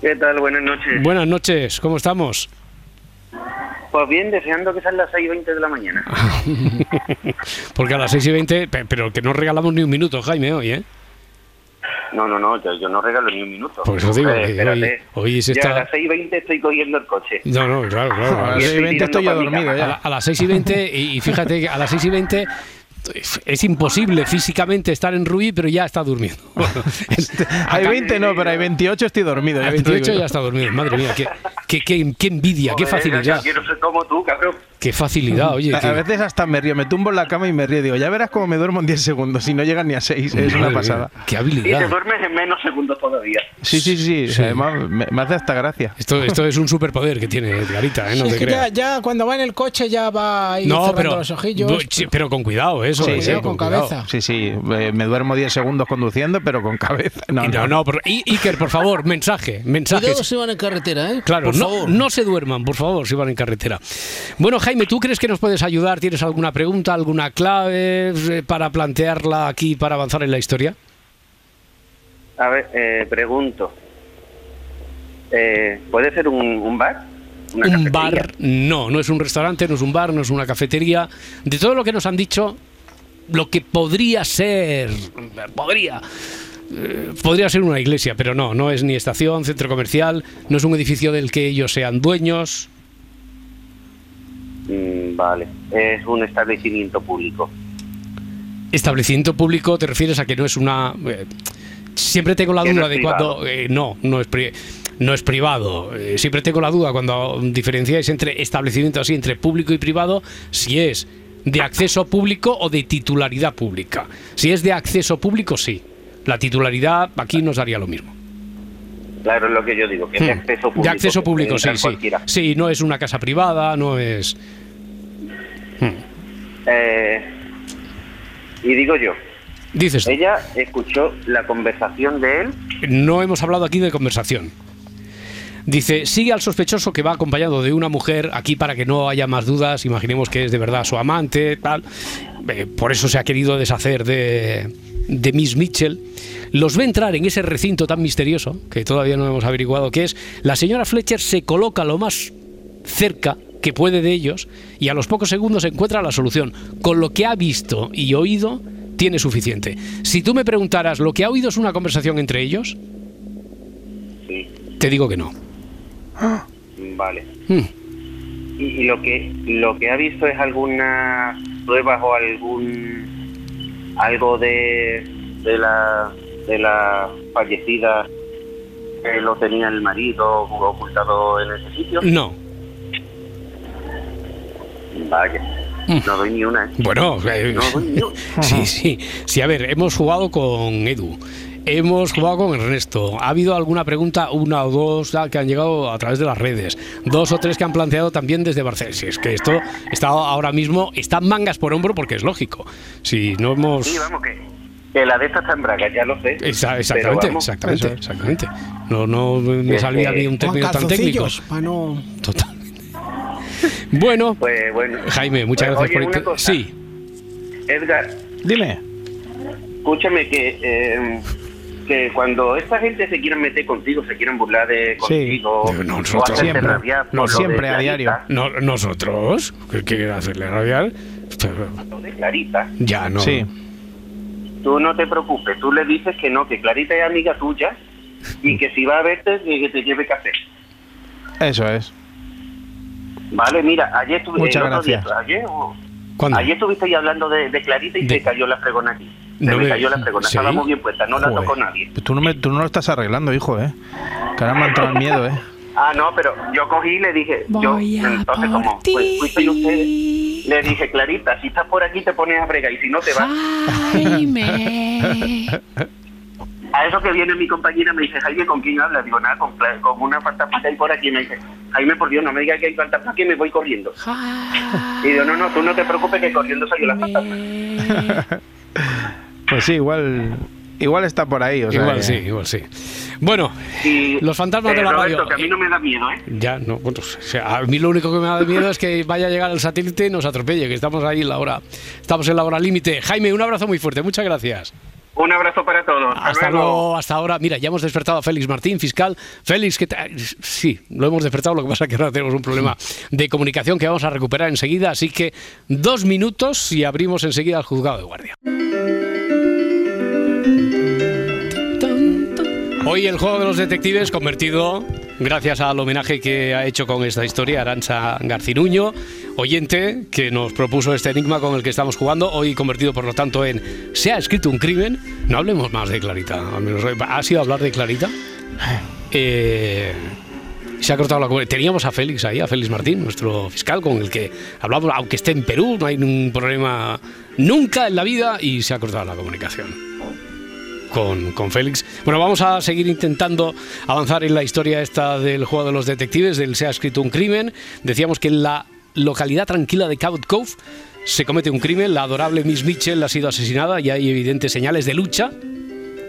[SPEAKER 7] ¿Qué tal? Buenas noches.
[SPEAKER 1] Buenas noches, ¿cómo estamos?
[SPEAKER 7] Pues bien, deseando que sean las 6 y 20 de la mañana.
[SPEAKER 1] Porque a las 6 y 20, pe- pero que no regalamos ni un minuto, Jaime, hoy, ¿eh?
[SPEAKER 7] No, no, no, yo, yo no regalo ni un minuto.
[SPEAKER 1] Por eso digo,
[SPEAKER 7] Eh, espérate.
[SPEAKER 1] hoy- hoy se
[SPEAKER 7] Ya
[SPEAKER 1] está-
[SPEAKER 7] a las 6 y 20 estoy cogiendo el coche.
[SPEAKER 1] No, no, claro, claro.
[SPEAKER 2] A las
[SPEAKER 1] las-
[SPEAKER 2] 6 y 20 estoy
[SPEAKER 7] mi
[SPEAKER 2] dormido
[SPEAKER 7] cama.
[SPEAKER 1] a, la-
[SPEAKER 2] ya.
[SPEAKER 1] a las 6 y 20, y, y fíjate que a las 6 y 20 es imposible físicamente estar en Rubí, pero ya está durmiendo.
[SPEAKER 2] Hay 20 no, pero hay 28 estoy dormido. Digo
[SPEAKER 1] 28
[SPEAKER 2] yo.
[SPEAKER 1] ya está dormido. Madre mía, qué, qué, qué- qué envidia, qué
[SPEAKER 7] Joder,
[SPEAKER 1] facilidad.
[SPEAKER 7] yo quiero ser como tú, cabrón.
[SPEAKER 1] Qué facilidad, oye.
[SPEAKER 2] A veces hasta me río, me tumbo en la cama y me río. Digo, ya verás cómo me duermo en 10 segundos y no llegan ni a 6. Es una
[SPEAKER 1] mía,
[SPEAKER 2] pasada.
[SPEAKER 1] Qué
[SPEAKER 7] Y te
[SPEAKER 1] habilidad.
[SPEAKER 7] duermes en menos segundos todavía.
[SPEAKER 2] Sí, sí, sí.
[SPEAKER 1] Sí.
[SPEAKER 2] Además, me, me hace hasta gracia.
[SPEAKER 1] Esto, esto es un superpoder que tiene Edgarita, ¿eh? No te
[SPEAKER 3] ya,
[SPEAKER 1] creas.
[SPEAKER 3] ya cuando va en el coche ya va ahí
[SPEAKER 1] No,
[SPEAKER 3] cerrando
[SPEAKER 1] pero,
[SPEAKER 3] los ojillos.
[SPEAKER 1] pero con cuidado, eso.
[SPEAKER 2] Sí,
[SPEAKER 1] eh,
[SPEAKER 2] sí,
[SPEAKER 3] con cabeza.
[SPEAKER 2] Sí, sí. eh, Me duermo 10 segundos conduciendo, pero con cabeza. No,
[SPEAKER 1] Y No, no, por- I- Iker, por favor, mensaje, mensajes.
[SPEAKER 5] Cuidado si van en carretera, ¿eh?
[SPEAKER 1] Claro,
[SPEAKER 5] Por
[SPEAKER 1] no,
[SPEAKER 5] favor.
[SPEAKER 1] no se duerman, por favor, si van en carretera. Bueno, Jaime, ¿tú crees que nos puedes ayudar? ¿Tienes alguna pregunta, alguna clave eh, para plantearla aquí para avanzar en la historia?
[SPEAKER 7] A ver, eh, pregunto. Eh, ¿Puede ser un, un bar? ¿Una
[SPEAKER 1] un
[SPEAKER 7] cafetería?
[SPEAKER 1] bar, no, no es un restaurante, no es un bar, no es una cafetería. De todo lo que nos han dicho, lo que podría ser, podría, eh, podría ser una iglesia, pero no, no es ni estación, centro comercial, no es un edificio del que ellos sean dueños.
[SPEAKER 7] Mm, vale. Es un establecimiento público.
[SPEAKER 1] Establecimiento público, te refieres a que no es una. eh, siempre tengo la
[SPEAKER 7] no
[SPEAKER 1] duda de cuando. eh, no, no es, no es privado. Eh, siempre tengo la duda cuando diferenciáis entre establecimiento así, entre público y privado, si es de acceso público o de titularidad pública. Si es de acceso público, sí. La titularidad aquí nos daría lo mismo.
[SPEAKER 7] Claro, es lo que yo digo, que es de
[SPEAKER 1] Hmm.
[SPEAKER 7] acceso público.
[SPEAKER 1] De acceso público, sí, sí.
[SPEAKER 7] cualquiera.
[SPEAKER 1] Sí, no es una casa privada, no es.
[SPEAKER 7] Eh, y digo yo,
[SPEAKER 1] Dices,
[SPEAKER 7] ella escuchó la conversación de él.
[SPEAKER 1] no hemos hablado aquí de conversación. Dice, sigue al sospechoso que va acompañado de una mujer, aquí para que no haya más dudas, imaginemos que es de verdad su amante, tal. Eh, por eso se ha querido deshacer de, de Miss Mitchell. Los ve entrar en ese recinto tan misterioso, que todavía no hemos averiguado qué es. La señora Fletcher se coloca lo más cerca que puede de ellos y a los pocos segundos encuentra la solución. Con lo que ha visto y oído, tiene suficiente. Si tú me preguntaras, ¿lo que ha oído es una conversación entre ellos?
[SPEAKER 7] Sí,
[SPEAKER 1] Te digo que no.
[SPEAKER 7] Vale.
[SPEAKER 1] Hmm.
[SPEAKER 7] Y, y lo que lo que ha visto es algunas pruebas o algún algo de de la de la fallecida que lo tenía el marido ocultado en ese sitio.
[SPEAKER 1] No.
[SPEAKER 7] Vaya,
[SPEAKER 1] Mm.
[SPEAKER 7] no doy ni una. ¿eh?
[SPEAKER 1] Bueno, eh,
[SPEAKER 7] No doy ni una.
[SPEAKER 1] sí, sí. Sí, a ver, hemos jugado con Edu. Hemos jugado con Ernesto. Ha habido alguna pregunta, una o dos que han llegado a través de las redes. Dos o tres que han planteado también desde Barcelona. Si es que esto está ahora mismo, está mangas por hombro porque es lógico. Si no hemos.
[SPEAKER 7] Sí, vamos que, que la de esta está en Braga, ya lo sé.
[SPEAKER 1] Exactamente,
[SPEAKER 7] vamos,
[SPEAKER 1] exactamente, exactamente. No, no me
[SPEAKER 7] Es
[SPEAKER 1] salía mí un término tan técnico.
[SPEAKER 3] no...
[SPEAKER 1] Totalmente. Bueno,
[SPEAKER 7] Pues bueno.
[SPEAKER 1] Jaime, muchas
[SPEAKER 7] Pues,
[SPEAKER 1] gracias
[SPEAKER 7] oye,
[SPEAKER 1] por
[SPEAKER 7] una cosa,
[SPEAKER 1] Sí,
[SPEAKER 7] Edgar,
[SPEAKER 2] Dime.
[SPEAKER 7] escúchame que eh, que cuando esta gente se quieren meter contigo, se quieren burlar de contigo,
[SPEAKER 1] No,
[SPEAKER 7] o
[SPEAKER 1] nosotros-
[SPEAKER 2] Siempre.
[SPEAKER 7] rabiar por
[SPEAKER 2] No, siempre, a
[SPEAKER 7] Clarita,
[SPEAKER 2] diario.
[SPEAKER 1] no, nosotros, ¿qué quiere hacerle rabiar?
[SPEAKER 7] lo de Clarita,
[SPEAKER 1] Ya no.
[SPEAKER 2] Sí.
[SPEAKER 7] tú no te preocupes, tú le dices que no, que Clarita es amiga tuya y que si va a verte, que que te lleve café.
[SPEAKER 2] Eso es.
[SPEAKER 7] Vale, mira, ayer estuve
[SPEAKER 2] Muchas
[SPEAKER 7] día, ayer, ayer estuviste ahí hablando de, de Clarita y
[SPEAKER 1] De-
[SPEAKER 7] se cayó la fregona aquí. Se
[SPEAKER 1] No
[SPEAKER 7] me
[SPEAKER 1] me-
[SPEAKER 7] cayó la fregona,
[SPEAKER 1] ¿Sí?
[SPEAKER 7] estaba muy bien puesta, no la
[SPEAKER 1] Joder.
[SPEAKER 7] tocó nadie.
[SPEAKER 2] Pues tú no, me, tú no lo estás arreglando, hijo, ¿eh? Que ahora me ha entrado el miedo, ¿eh?
[SPEAKER 7] Ah, no, pero yo cogí y le dije, yo,
[SPEAKER 8] Voy a
[SPEAKER 7] entonces
[SPEAKER 8] por
[SPEAKER 7] como pues, fuiste ustedes, le dije, Clarita, si estás por aquí te pones a bregar y si no te vas.
[SPEAKER 8] Jaime.
[SPEAKER 7] A eso que viene mi compañera me dice, Jaime, ¿con quién hablas? Digo, nada, con, con una fantasma que hay por aquí. Y me dice, Jaime, por Dios, no me digas que hay fantasma, que me voy corriendo. Y digo, no, no, tú no te preocupes que corriendo salió la fantasma.
[SPEAKER 2] Pues sí, igual. Igual está por ahí, o sea.
[SPEAKER 1] igual
[SPEAKER 2] que-
[SPEAKER 1] sí, igual sí. Bueno,
[SPEAKER 7] Y,
[SPEAKER 1] los fantasmas de
[SPEAKER 7] eh,
[SPEAKER 1] la
[SPEAKER 7] Roberto,
[SPEAKER 1] radio.
[SPEAKER 7] que a mí no me da miedo, ¿eh?
[SPEAKER 1] Ya, no, bueno, o sea, a mí lo único que me da miedo es que vaya a llegar el satélite y nos atropelle, que estamos ahí en la hora, estamos en la hora límite. Jaime, un abrazo muy fuerte, muchas gracias.
[SPEAKER 7] Un abrazo para todos. Hasta,
[SPEAKER 1] Hasta
[SPEAKER 7] luego.
[SPEAKER 1] luego, hasta ahora. Mira, ya hemos despertado a Félix Martín, fiscal. Félix, ¿qué tal? Sí, lo hemos despertado, lo que pasa es que ahora tenemos un problema de comunicación que vamos a recuperar enseguida, así que dos minutos y abrimos enseguida el juzgado de guardia. Hoy el juego de los detectives convertido, gracias al homenaje que ha hecho con esta historia Arancha Garcinuño, oyente que nos propuso este enigma con el que estamos jugando, hoy convertido por lo tanto en ¿se ha escrito un crimen? No hablemos más de Clarita, al menos. ¿Ha sido hablar de Clarita? Eh, se ha cortado la comunicación. Teníamos a Félix ahí, a Félix Martín, nuestro fiscal, con el que hablamos, aunque esté en Perú, no hay ningún problema nunca en la vida y se ha cortado la comunicación con, con Félix. Bueno, vamos a seguir intentando avanzar en la historia esta del juego de los detectives, del Se ha escrito un crimen. Decíamos que en la localidad tranquila de Cabot Cove se comete un crimen, la adorable Miss Mitchell ha sido asesinada y hay evidentes señales de lucha.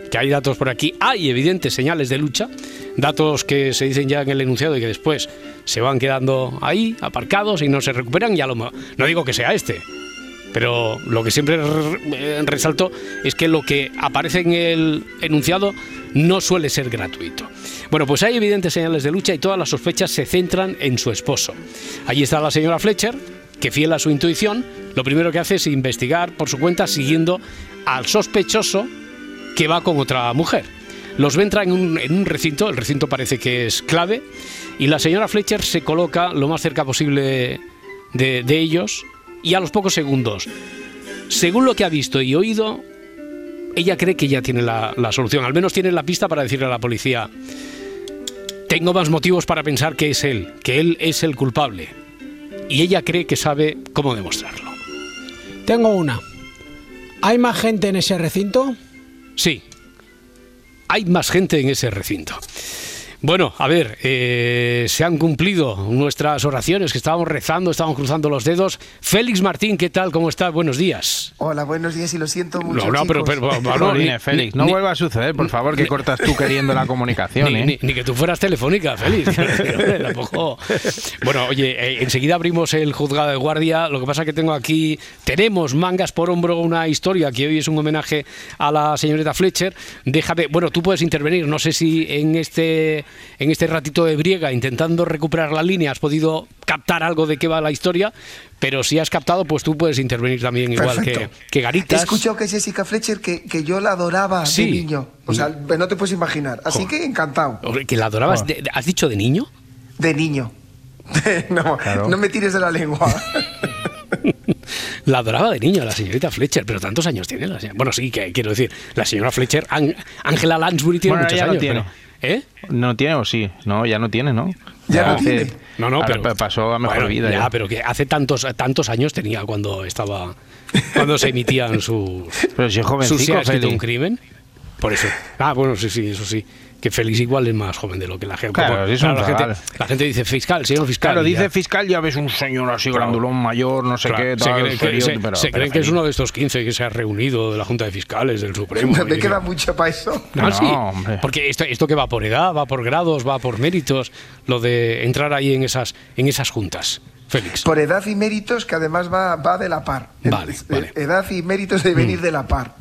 [SPEAKER 1] Que hay datos por aquí, hay evidentes señales de lucha, datos que se dicen ya en el enunciado y que después se van quedando ahí, aparcados y no se recuperan. Ya lo, no digo que sea este, pero lo que siempre eh, resalto es que lo que aparece en el enunciado no suele ser gratuito. Bueno, pues hay evidentes señales de lucha y todas las sospechas se centran en su esposo. Allí está la señora Fletcher, que fiel a su intuición, lo primero que hace es investigar por su cuenta siguiendo al sospechoso que va con otra mujer. Los ve entrar en un, recinto, el recinto parece que es clave, y la señora Fletcher se coloca lo más cerca posible de ellos y a los pocos segundos, según lo que ha visto y oído, ella cree que ya tiene la, la solución, al menos tiene la pista para decirle a la policía, tengo más motivos para pensar que es él, que él es el culpable. Y ella cree que sabe cómo demostrarlo.
[SPEAKER 3] Tengo una. ¿Hay más gente en ese recinto?
[SPEAKER 1] Sí, hay más gente en ese recinto. Bueno, a ver, eh, se han cumplido nuestras oraciones que estábamos rezando, estábamos cruzando los dedos. Félix Martín, ¿qué tal? ¿Cómo estás? Buenos días.
[SPEAKER 8] Hola, buenos días y lo siento mucho.
[SPEAKER 1] No, no, pero,
[SPEAKER 8] chicos.
[SPEAKER 1] pero, pero, no,
[SPEAKER 2] Jolines,
[SPEAKER 1] ni-
[SPEAKER 2] Félix,
[SPEAKER 1] ni-
[SPEAKER 2] no
[SPEAKER 1] ni-
[SPEAKER 2] vuelva a suceder, por favor, que cortas tú queriendo la comunicación,
[SPEAKER 1] Ni,
[SPEAKER 2] ¿eh?
[SPEAKER 1] ni- ni que tú fueras telefónica, Félix. Bueno, oye, eh, enseguida abrimos el juzgado de guardia. Lo que pasa que tengo aquí, tenemos mangas por hombro una historia que hoy es un homenaje a la señorita Fletcher. Déjame, bueno, tú puedes intervenir. No sé si en este, en este ratito de briega, intentando recuperar la línea, has podido captar algo de qué va la historia. Pero si has captado, pues tú puedes intervenir también, igual que,
[SPEAKER 8] Perfecto.
[SPEAKER 1] que
[SPEAKER 8] He
[SPEAKER 1] Garitas.
[SPEAKER 8] escuchado que Jessica Fletcher, que, que yo la adoraba
[SPEAKER 1] Sí.
[SPEAKER 8] de niño. O sea, no te puedes imaginar. Así
[SPEAKER 1] Joder.
[SPEAKER 8] que encantado.
[SPEAKER 1] Que la adorabas.
[SPEAKER 2] Joder.
[SPEAKER 1] de- de- ¿Has dicho de niño?
[SPEAKER 8] De niño. no,
[SPEAKER 2] Claro.
[SPEAKER 8] no me tires de la lengua.
[SPEAKER 1] La adoraba de niño, la señorita Fletcher, pero tantos años tiene la señora. Bueno, sí, que quiero decir, la señora Fletcher, Angela Lansbury tiene
[SPEAKER 2] Bueno,
[SPEAKER 1] muchos
[SPEAKER 2] no
[SPEAKER 1] años.
[SPEAKER 2] tiene.
[SPEAKER 1] pero- ¿Eh?
[SPEAKER 2] ¿No tiene o sí? No, ya no tiene, ¿no?
[SPEAKER 8] Ya no
[SPEAKER 2] hace-
[SPEAKER 8] tiene.
[SPEAKER 1] No, no,
[SPEAKER 2] ahora
[SPEAKER 1] pero
[SPEAKER 2] pa- pasó a mejor
[SPEAKER 1] bueno,
[SPEAKER 2] vida.
[SPEAKER 1] Ya,
[SPEAKER 2] ya.
[SPEAKER 1] pero que hace tantos tantos años tenía cuando estaba cuando se emitían sus
[SPEAKER 2] Pero si es
[SPEAKER 1] sus
[SPEAKER 2] jovencico,
[SPEAKER 1] ¿Se ha escrito
[SPEAKER 2] Félix.
[SPEAKER 1] un crimen. Por eso. Ah, bueno, sí, sí, eso sí. Que Félix igual es más joven de lo que la gente.
[SPEAKER 2] Claro,
[SPEAKER 1] como-
[SPEAKER 2] un
[SPEAKER 1] la, gente la gente dice fiscal, señor fiscal.
[SPEAKER 2] Claro, dice
[SPEAKER 1] ya.
[SPEAKER 2] fiscal, ya ves un señor así
[SPEAKER 1] Claro.
[SPEAKER 2] grandulón mayor, no sé
[SPEAKER 1] Claro,
[SPEAKER 2] qué,
[SPEAKER 1] se creen, que,
[SPEAKER 2] serio,
[SPEAKER 1] se-
[SPEAKER 2] pero-
[SPEAKER 1] se
[SPEAKER 2] pero
[SPEAKER 1] creen que es uno de estos 15 que se ha reunido de la Junta de Fiscales del Supremo.
[SPEAKER 8] me
[SPEAKER 1] y-
[SPEAKER 8] queda mucho para eso.
[SPEAKER 1] Ah,
[SPEAKER 2] No,
[SPEAKER 1] sí.
[SPEAKER 2] hombre.
[SPEAKER 1] Porque esto, esto que va por edad, va por grados, va por méritos, lo de entrar ahí en esas, en esas juntas. Félix.
[SPEAKER 8] Por edad y méritos, que además va, va de la par.
[SPEAKER 1] Vale,
[SPEAKER 8] Eh,
[SPEAKER 1] vale. Mm.
[SPEAKER 8] Edad y méritos de venir de la par.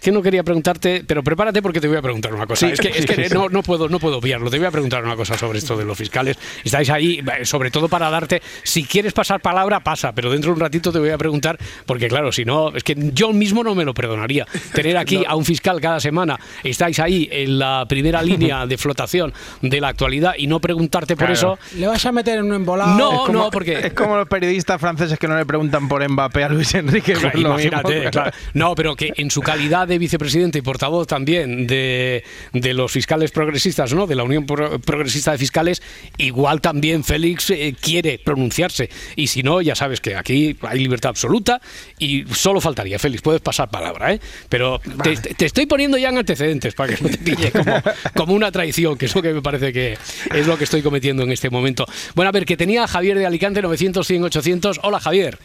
[SPEAKER 1] que no quería preguntarte, pero prepárate porque te voy a preguntar una cosa.
[SPEAKER 2] Sí,
[SPEAKER 1] es que, es
[SPEAKER 2] sí,
[SPEAKER 1] que
[SPEAKER 2] sí, sí.
[SPEAKER 1] no, no puedo, no puedo obviarlo. Te voy a preguntar una cosa sobre esto de los fiscales. Estáis ahí, eh, sobre todo para darte, si quieres pasar palabra, pasa, pero dentro de un ratito te voy a preguntar, porque claro, si no, es que yo mismo no me lo perdonaría. Tener aquí a un fiscal cada semana, estáis ahí en la primera línea de flotación de la actualidad y no preguntarte por
[SPEAKER 2] Claro.
[SPEAKER 1] eso.
[SPEAKER 3] ¿Le vas a meter en un embolado?
[SPEAKER 1] No,
[SPEAKER 2] como-
[SPEAKER 1] no, porque
[SPEAKER 2] Es como los periodistas franceses que no le preguntan por Mbappé a Luis Enrique.
[SPEAKER 1] Claro,
[SPEAKER 2] pues mismo, claro.
[SPEAKER 1] No, pero que en su calidad de vicepresidente y portavoz también de, de los fiscales progresistas, ¿no? De la Unión Pro- Progresista de Fiscales, igual también Félix eh, quiere pronunciarse. Y si no, ya sabes que aquí hay libertad absoluta y solo faltaría, Félix, puedes pasar palabra, ¿eh? Pero te, te estoy poniendo ya en antecedentes para que no te pille como, como una traición, que es lo que me parece que es lo que estoy cometiendo en este momento. Bueno, a ver, que tenía a Javier de Alicante 900, 100, 800. Hola, Javier.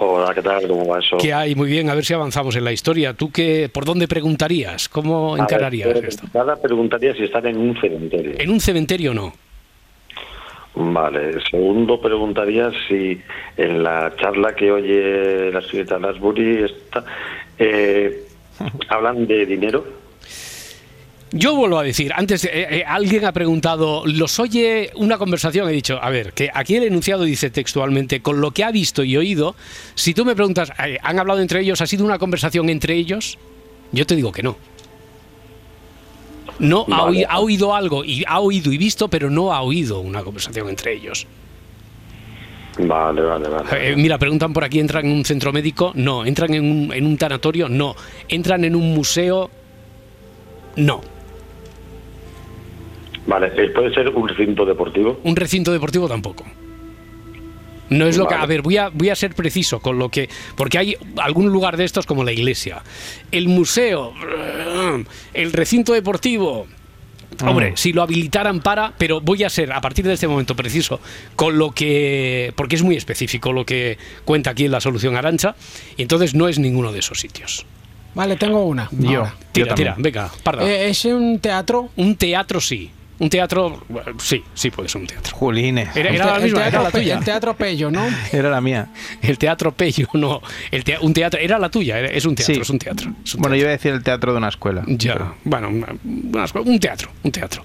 [SPEAKER 9] Hola, ¿qué tal? ¿Cómo va eso?
[SPEAKER 1] ¿Qué hay? Muy bien, a ver si avanzamos en la historia. ¿Tú qué, por dónde preguntarías? ¿Cómo
[SPEAKER 9] ver,
[SPEAKER 1] encararías
[SPEAKER 9] eh,
[SPEAKER 1] esto?
[SPEAKER 9] Nada, preguntaría si están en un cementerio.
[SPEAKER 1] ¿En un cementerio no?
[SPEAKER 9] Vale. Segundo, preguntaría si en la charla que oye la señorita Lasbury está, eh, hablan de dinero.
[SPEAKER 1] Yo vuelvo a decir, antes eh, eh, alguien ha preguntado, ¿los oye una conversación? He dicho, a ver, que aquí el enunciado dice textualmente, con lo que ha visto y oído, si tú me preguntas, eh, ¿han hablado entre ellos? ¿Ha sido una conversación entre ellos? Yo te digo que no. No ha,
[SPEAKER 9] Vale.
[SPEAKER 1] oí- ha oído algo, y ha oído y visto, pero no ha oído una conversación entre ellos.
[SPEAKER 9] Vale, vale, vale.
[SPEAKER 1] Mira, preguntan por aquí, ¿entran en un centro médico? No. ¿Entran en un, en un tanatorio? No. ¿Entran en un museo? No.
[SPEAKER 9] Vale, ¿puede ser un recinto deportivo?
[SPEAKER 1] Un recinto deportivo tampoco. No es lo que. A ver, voy a, voy a ser preciso con lo que. Porque hay algún lugar de estos como la iglesia. El museo. El recinto deportivo. Hombre, si lo habilitaran para, pero voy a ser a partir de este momento preciso con lo que, porque es muy específico lo que cuenta aquí en la solución Arancha, y entonces no es ninguno de esos sitios.
[SPEAKER 3] Vale, tengo una.
[SPEAKER 2] Yo.
[SPEAKER 3] ahora.
[SPEAKER 1] Tira, tira, venga, parda.
[SPEAKER 3] Eh, ¿Es un teatro?
[SPEAKER 1] un teatro sí, un teatro, bueno, sí, sí puede ser un teatro.
[SPEAKER 2] Julines.
[SPEAKER 1] Era, la
[SPEAKER 3] el
[SPEAKER 1] misma,
[SPEAKER 3] teatro
[SPEAKER 1] era la tuya.
[SPEAKER 3] El teatro Pello, ¿no?
[SPEAKER 2] Era la mía.
[SPEAKER 1] El teatro Pello, no. El un teatro, era la tuya, era- es un teatro,
[SPEAKER 2] Sí.
[SPEAKER 1] es un teatro. es un
[SPEAKER 2] Bueno, yo iba a decir el teatro de una escuela.
[SPEAKER 1] Ya, bueno, una- una escuela- un teatro, un teatro.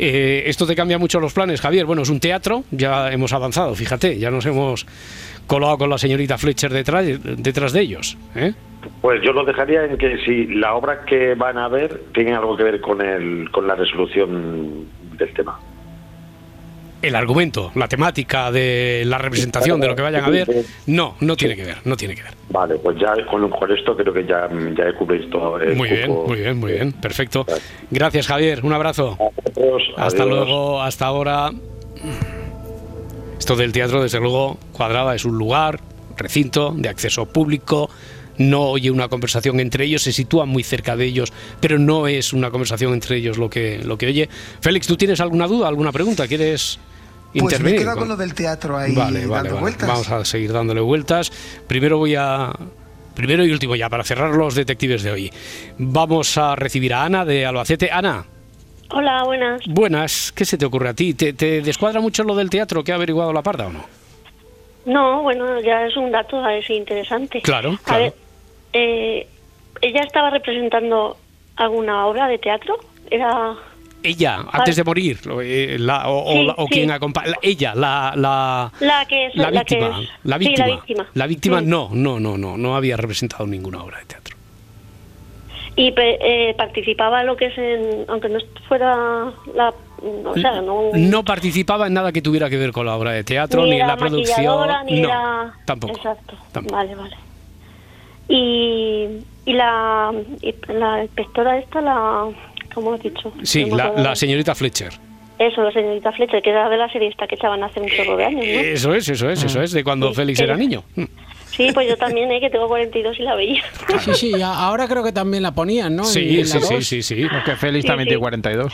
[SPEAKER 1] Eh, ¿Esto te cambia mucho los planes, Javier? Bueno, es un teatro, ya hemos avanzado, fíjate, ya nos hemos colado con la señorita Fletcher detrás, detrás de ellos. ¿eh?
[SPEAKER 9] Pues yo lo dejaría en que si la obra que van a ver tiene algo que ver con, el, con la resolución del tema.
[SPEAKER 1] El argumento, la temática de la representación de lo que vayan a ver, no, no tiene que ver, no tiene que ver.
[SPEAKER 9] Vale, pues ya con, con esto creo que ya, ya he cubierto el
[SPEAKER 1] Muy bien, muy bien, muy bien, perfecto. Gracias, Javier, un abrazo. Hasta luego, hasta ahora. Esto del teatro, desde luego, Cuadrada es un lugar, recinto de acceso público. No oye una conversación entre ellos, se sitúan muy cerca de ellos, pero no es una conversación entre ellos lo que, lo que oye. Félix, ¿tú tienes alguna duda, alguna pregunta? ¿Quieres
[SPEAKER 8] Pues me he
[SPEAKER 1] intervenir?
[SPEAKER 8] quedado con lo del teatro ahí
[SPEAKER 1] Vale,
[SPEAKER 8] dando
[SPEAKER 1] vale, vale.
[SPEAKER 8] vueltas.
[SPEAKER 1] Vamos a seguir dándole vueltas. Primero voy a. Primero y último ya, para cerrar los detectives de hoy. Vamos a recibir a Ana de Albacete. Ana,
[SPEAKER 10] Hola, buenas.
[SPEAKER 1] buenas. ¿Qué se te ocurre a ti? ¿Te, te descuadra mucho lo del teatro que ha averiguado la parda o no?
[SPEAKER 10] No, bueno, ya es un dato a ver si interesante.
[SPEAKER 1] Claro,
[SPEAKER 10] A
[SPEAKER 1] claro.
[SPEAKER 10] ver, eh, ¿ella estaba representando alguna obra de teatro? Era...
[SPEAKER 1] Ella, antes de morir, eh, la- o, o
[SPEAKER 10] Sí,
[SPEAKER 1] la- o
[SPEAKER 10] sí.
[SPEAKER 1] quien acompaña. Ella, la. la
[SPEAKER 10] La que es
[SPEAKER 1] la
[SPEAKER 10] la que
[SPEAKER 1] víctima,
[SPEAKER 10] es-
[SPEAKER 1] la
[SPEAKER 10] sí,
[SPEAKER 1] víctima,
[SPEAKER 10] la víctima.
[SPEAKER 1] La víctima no, no, no, no, no había representado ninguna obra de teatro.
[SPEAKER 10] Y eh, participaba lo que es en... Aunque no fuera la... O sea, no...
[SPEAKER 1] No participaba en nada que tuviera que ver con la obra de teatro, ni,
[SPEAKER 10] ni
[SPEAKER 1] en la producción.
[SPEAKER 10] ni
[SPEAKER 1] no,
[SPEAKER 10] era...
[SPEAKER 1] tampoco.
[SPEAKER 10] Exacto.
[SPEAKER 1] tampoco.
[SPEAKER 10] Vale, vale. Y, y la, y la inspectora esta, la... ¿Cómo has dicho?
[SPEAKER 1] Sí, la, la señorita Fletcher.
[SPEAKER 10] Eso, la señorita Fletcher, que era de la serie esta que echaban hace un chorro de años, ¿no?
[SPEAKER 1] Eso es, eso es, eso es, de cuando Félix era niño.
[SPEAKER 10] Sí, pues yo también, ¿eh? que tengo 42 y la veía.
[SPEAKER 3] Sí, sí, a- ahora creo que también la ponían, ¿no?
[SPEAKER 1] Sí,
[SPEAKER 3] En- en
[SPEAKER 1] sí,
[SPEAKER 3] la
[SPEAKER 1] sí,
[SPEAKER 3] dos.
[SPEAKER 1] sí, sí.
[SPEAKER 2] Que Félix
[SPEAKER 10] Sí,
[SPEAKER 2] también
[SPEAKER 10] sí.
[SPEAKER 2] tiene 42.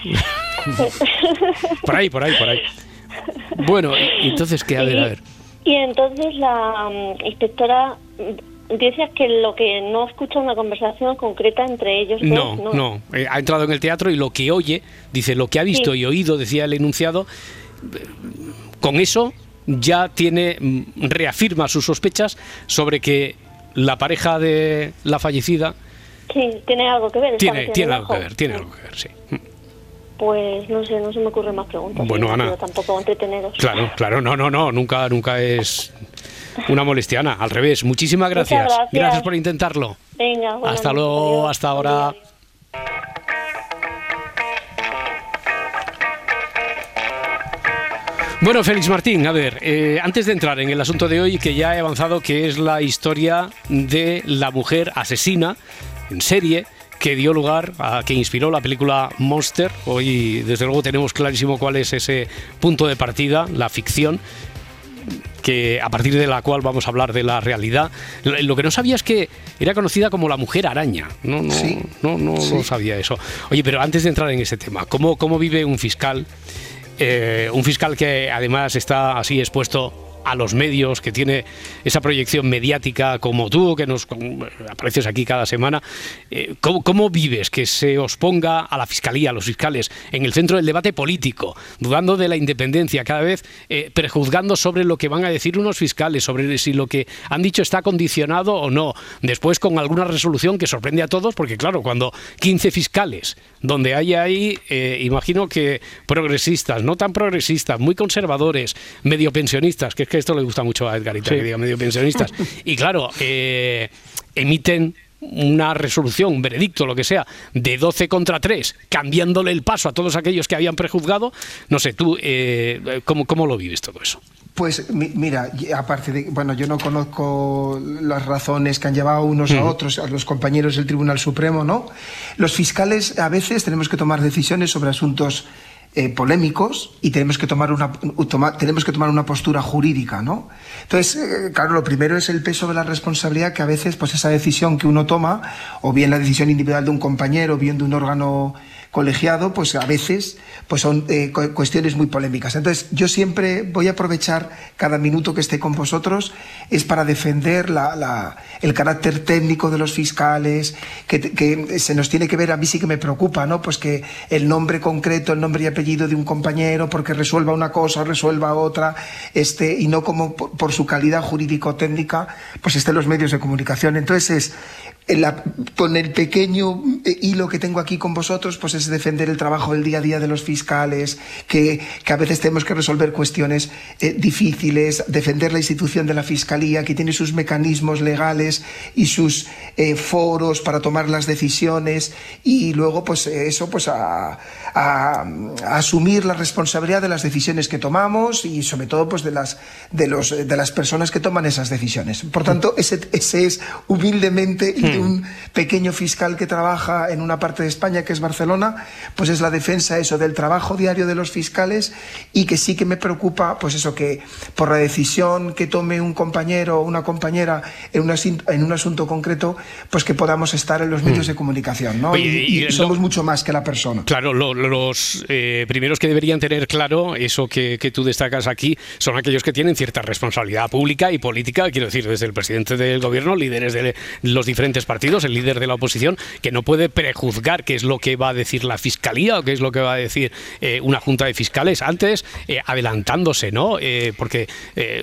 [SPEAKER 1] Por ahí, por ahí, por ahí. Bueno, y- entonces, ¿qué? A ver, a ver.
[SPEAKER 10] Y entonces la mm, inspectora mm, dice que lo que no escucha una conversación concreta entre ellos
[SPEAKER 1] No,
[SPEAKER 10] dos,
[SPEAKER 1] no. Eh, ha entrado en el teatro y lo que oye, dice, lo que ha visto
[SPEAKER 10] Sí.
[SPEAKER 1] y oído, decía el enunciado, eh, con eso ya tiene, mm, reafirma sus sospechas sobre que la pareja de la fallecida
[SPEAKER 10] Sí, tiene algo que ver.
[SPEAKER 1] tiene, tiene
[SPEAKER 10] en
[SPEAKER 1] algo que ver, tiene algo que ver, sí.
[SPEAKER 10] Pues no sé, no se me ocurren más preguntas.
[SPEAKER 1] Bueno, Ana.
[SPEAKER 10] quiero tampoco entreteneros.
[SPEAKER 1] Claro, claro, no, no, no, nunca, nunca es una molestia, Ana, al revés. Muchísimas
[SPEAKER 10] Muchas
[SPEAKER 1] gracias.
[SPEAKER 10] gracias.
[SPEAKER 1] por intentarlo.
[SPEAKER 10] Venga, buenas
[SPEAKER 1] Hasta luego,
[SPEAKER 10] adiós.
[SPEAKER 1] hasta ahora. Bueno, Félix Martín, a ver, eh, antes de entrar en el asunto de hoy, que ya he avanzado, que es la historia de la mujer asesina en serie que dio lugar a que inspiró la película Monster. Hoy, desde luego, tenemos clarísimo cuál es ese punto de partida, la ficción que a partir de la cual vamos a hablar de la realidad. Lo, que no sabía es que era conocida como la mujer araña. No, no,
[SPEAKER 8] Sí.
[SPEAKER 1] no, no,
[SPEAKER 8] Sí.
[SPEAKER 1] no sabía eso. Oye, pero antes de entrar en ese tema, ¿cómo, cómo vive un fiscal? Eh, un fiscal que además está así expuesto a los medios, que tiene esa proyección mediática como tú, que nos apareces aquí cada semana. Eh, ¿cómo, cómo vives que se os ponga a la fiscalía, a los fiscales, en el centro del debate político, dudando de la independencia, cada vez eh, prejuzgando sobre lo que van a decir unos fiscales, sobre si lo que han dicho está condicionado o no? Después con alguna resolución que sorprende a todos, porque claro, cuando 15 fiscales, donde hay ahí, eh, imagino que progresistas, no tan progresistas, muy conservadores, medio pensionistas, que es que esto le gusta mucho a Edgarita,
[SPEAKER 2] Sí.
[SPEAKER 1] que diga medio pensionistas. Y claro, eh, emiten una resolución, un veredicto, lo que sea, de 12 contra 3, cambiándole el paso a todos aquellos que habían prejuzgado. No sé, tú, eh, ¿cómo, ¿cómo lo vives todo eso?
[SPEAKER 8] Pues mi- mira, aparte de, bueno, yo no conozco las razones que han llevado unos a otros, a los compañeros del Tribunal Supremo, ¿no? Los fiscales a veces tenemos que tomar decisiones sobre asuntos eh, polémicos y tenemos que tomar una tenemos que tomar una postura jurídica, ¿no? Entonces, eh, claro, lo primero es el peso de la responsabilidad que a veces, pues esa decisión que uno toma, o bien la decisión individual de un compañero, o bien de un órgano colegiado, pues a veces pues son eh, cu- cuestiones muy polémicas. Entonces, yo siempre voy a aprovechar cada minuto que esté con vosotros es para defender la- el carácter técnico de los fiscales, que, se nos tiene que ver, a mí sí que me preocupa, ¿no? Pues que el nombre concreto, el nombre y apellido de un compañero, porque resuelva una cosa o resuelva otra, este, y no como por, su calidad jurídico-técnica, pues estén los medios de comunicación. Entonces es en la- con el pequeño eh, hilo que tengo aquí con vosotros, pues es defender el trabajo del día a día de los fiscales, que, que a veces tenemos que resolver cuestiones eh, difíciles, defender la institución de la fiscalía, que tiene sus mecanismos legales y sus eh, foros para tomar las decisiones, y luego, pues eh, eso, pues a, a- a asumir la responsabilidad de las decisiones que tomamos y sobre todo, pues de las de los de las personas que toman esas decisiones. Por tanto, ese, ese es humildemente y de un pequeño fiscal que trabaja en una parte de España que es Barcelona, pues es la defensa eso del trabajo diario de los fiscales y que sí que me preocupa, pues eso que por la decisión que tome un compañero o una compañera en un, asin- en un asunto concreto, pues que podamos estar en los medios de comunicación, ¿no?
[SPEAKER 1] Oye,
[SPEAKER 8] y,
[SPEAKER 1] y
[SPEAKER 8] y
[SPEAKER 1] lo-
[SPEAKER 8] somos mucho más que la persona.
[SPEAKER 1] Claro, lo- los eh, primeros que deberían tener claro eso que, que tú destacas aquí son aquellos que tienen cierta responsabilidad pública y política, quiero decir, desde el presidente del gobierno, líderes de los diferentes partidos, el líder de la oposición, que no puede prejuzgar qué es lo que va a decir la fiscalía o qué es lo que va a decir eh, una junta de fiscales antes, eh, adelantándose, ¿no? Eh, porque,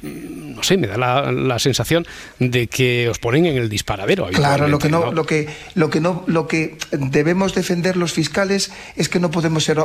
[SPEAKER 1] no sé, me da la, la sensación de que os ponen en el disparadero.
[SPEAKER 8] Claro, lo que no, lo que, lo que no, lo que debemos defender los fiscales es que no podemos ser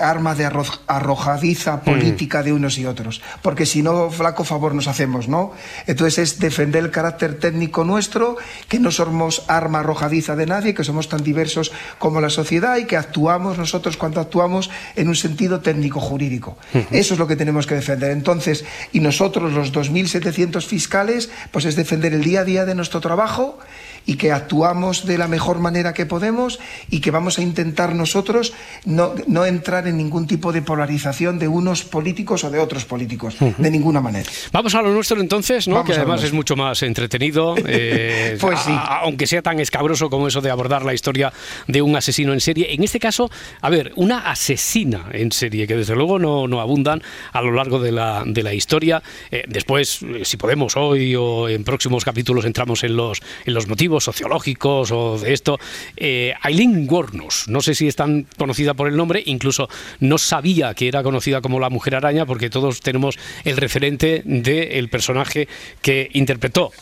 [SPEAKER 8] arma de arro- arrojadiza política de unos y otros, porque si no, flaco favor nos hacemos, ¿no? Entonces es defender el carácter técnico nuestro, que no somos arma arrojadiza de nadie, que somos tan diversos como la sociedad y que actuamos nosotros cuando actuamos en un sentido técnico jurídico. Eso es lo que tenemos que defender. Entonces, y nosotros los 2.700 fiscales, pues es defender el día a día de nuestro trabajo y que actuamos de la mejor manera que podemos y que vamos a intentar nosotros no, no entrar en ningún tipo de polarización de unos políticos o de otros políticos, de ninguna manera.
[SPEAKER 1] Vamos a lo nuestro entonces, ¿no?
[SPEAKER 8] Vamos
[SPEAKER 1] que además es mucho más entretenido, eh,
[SPEAKER 8] Pues sí.
[SPEAKER 1] a- a- aunque sea tan escabroso como eso de abordar la historia de un asesino en serie. En este caso, a ver, una asesina en serie, que desde luego no, no abundan a lo largo de la, de la historia. Eh, después, eh, si podemos, hoy o en próximos capítulos entramos en los, en los motivos sociológicos o de esto. Eh, Aileen Wuornos, no sé si es tan conocida por el nombre, incluso no sabía que era conocida como la Mujer Araña, porque todos tenemos el referente del personaje que interpretó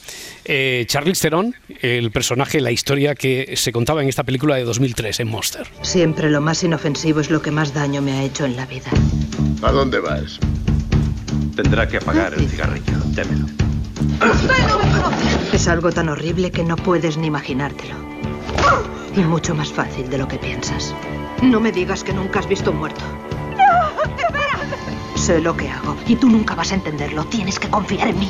[SPEAKER 1] eh, Charlize Theron, el personaje, la historia que se contaba en esta película de 2003 en Monster.
[SPEAKER 11] Siempre lo más inofensivo es lo que más daño me ha hecho en la vida.
[SPEAKER 12] ¿A dónde vas? Tendrá que apagar el cigarrillo. Démelo.
[SPEAKER 11] Es algo tan horrible que no puedes ni imaginártelo. Y mucho más fácil de lo que piensas. No me digas que nunca has visto un muerto. Sé lo que hago y tú nunca vas a entenderlo. Tienes que confiar en mí.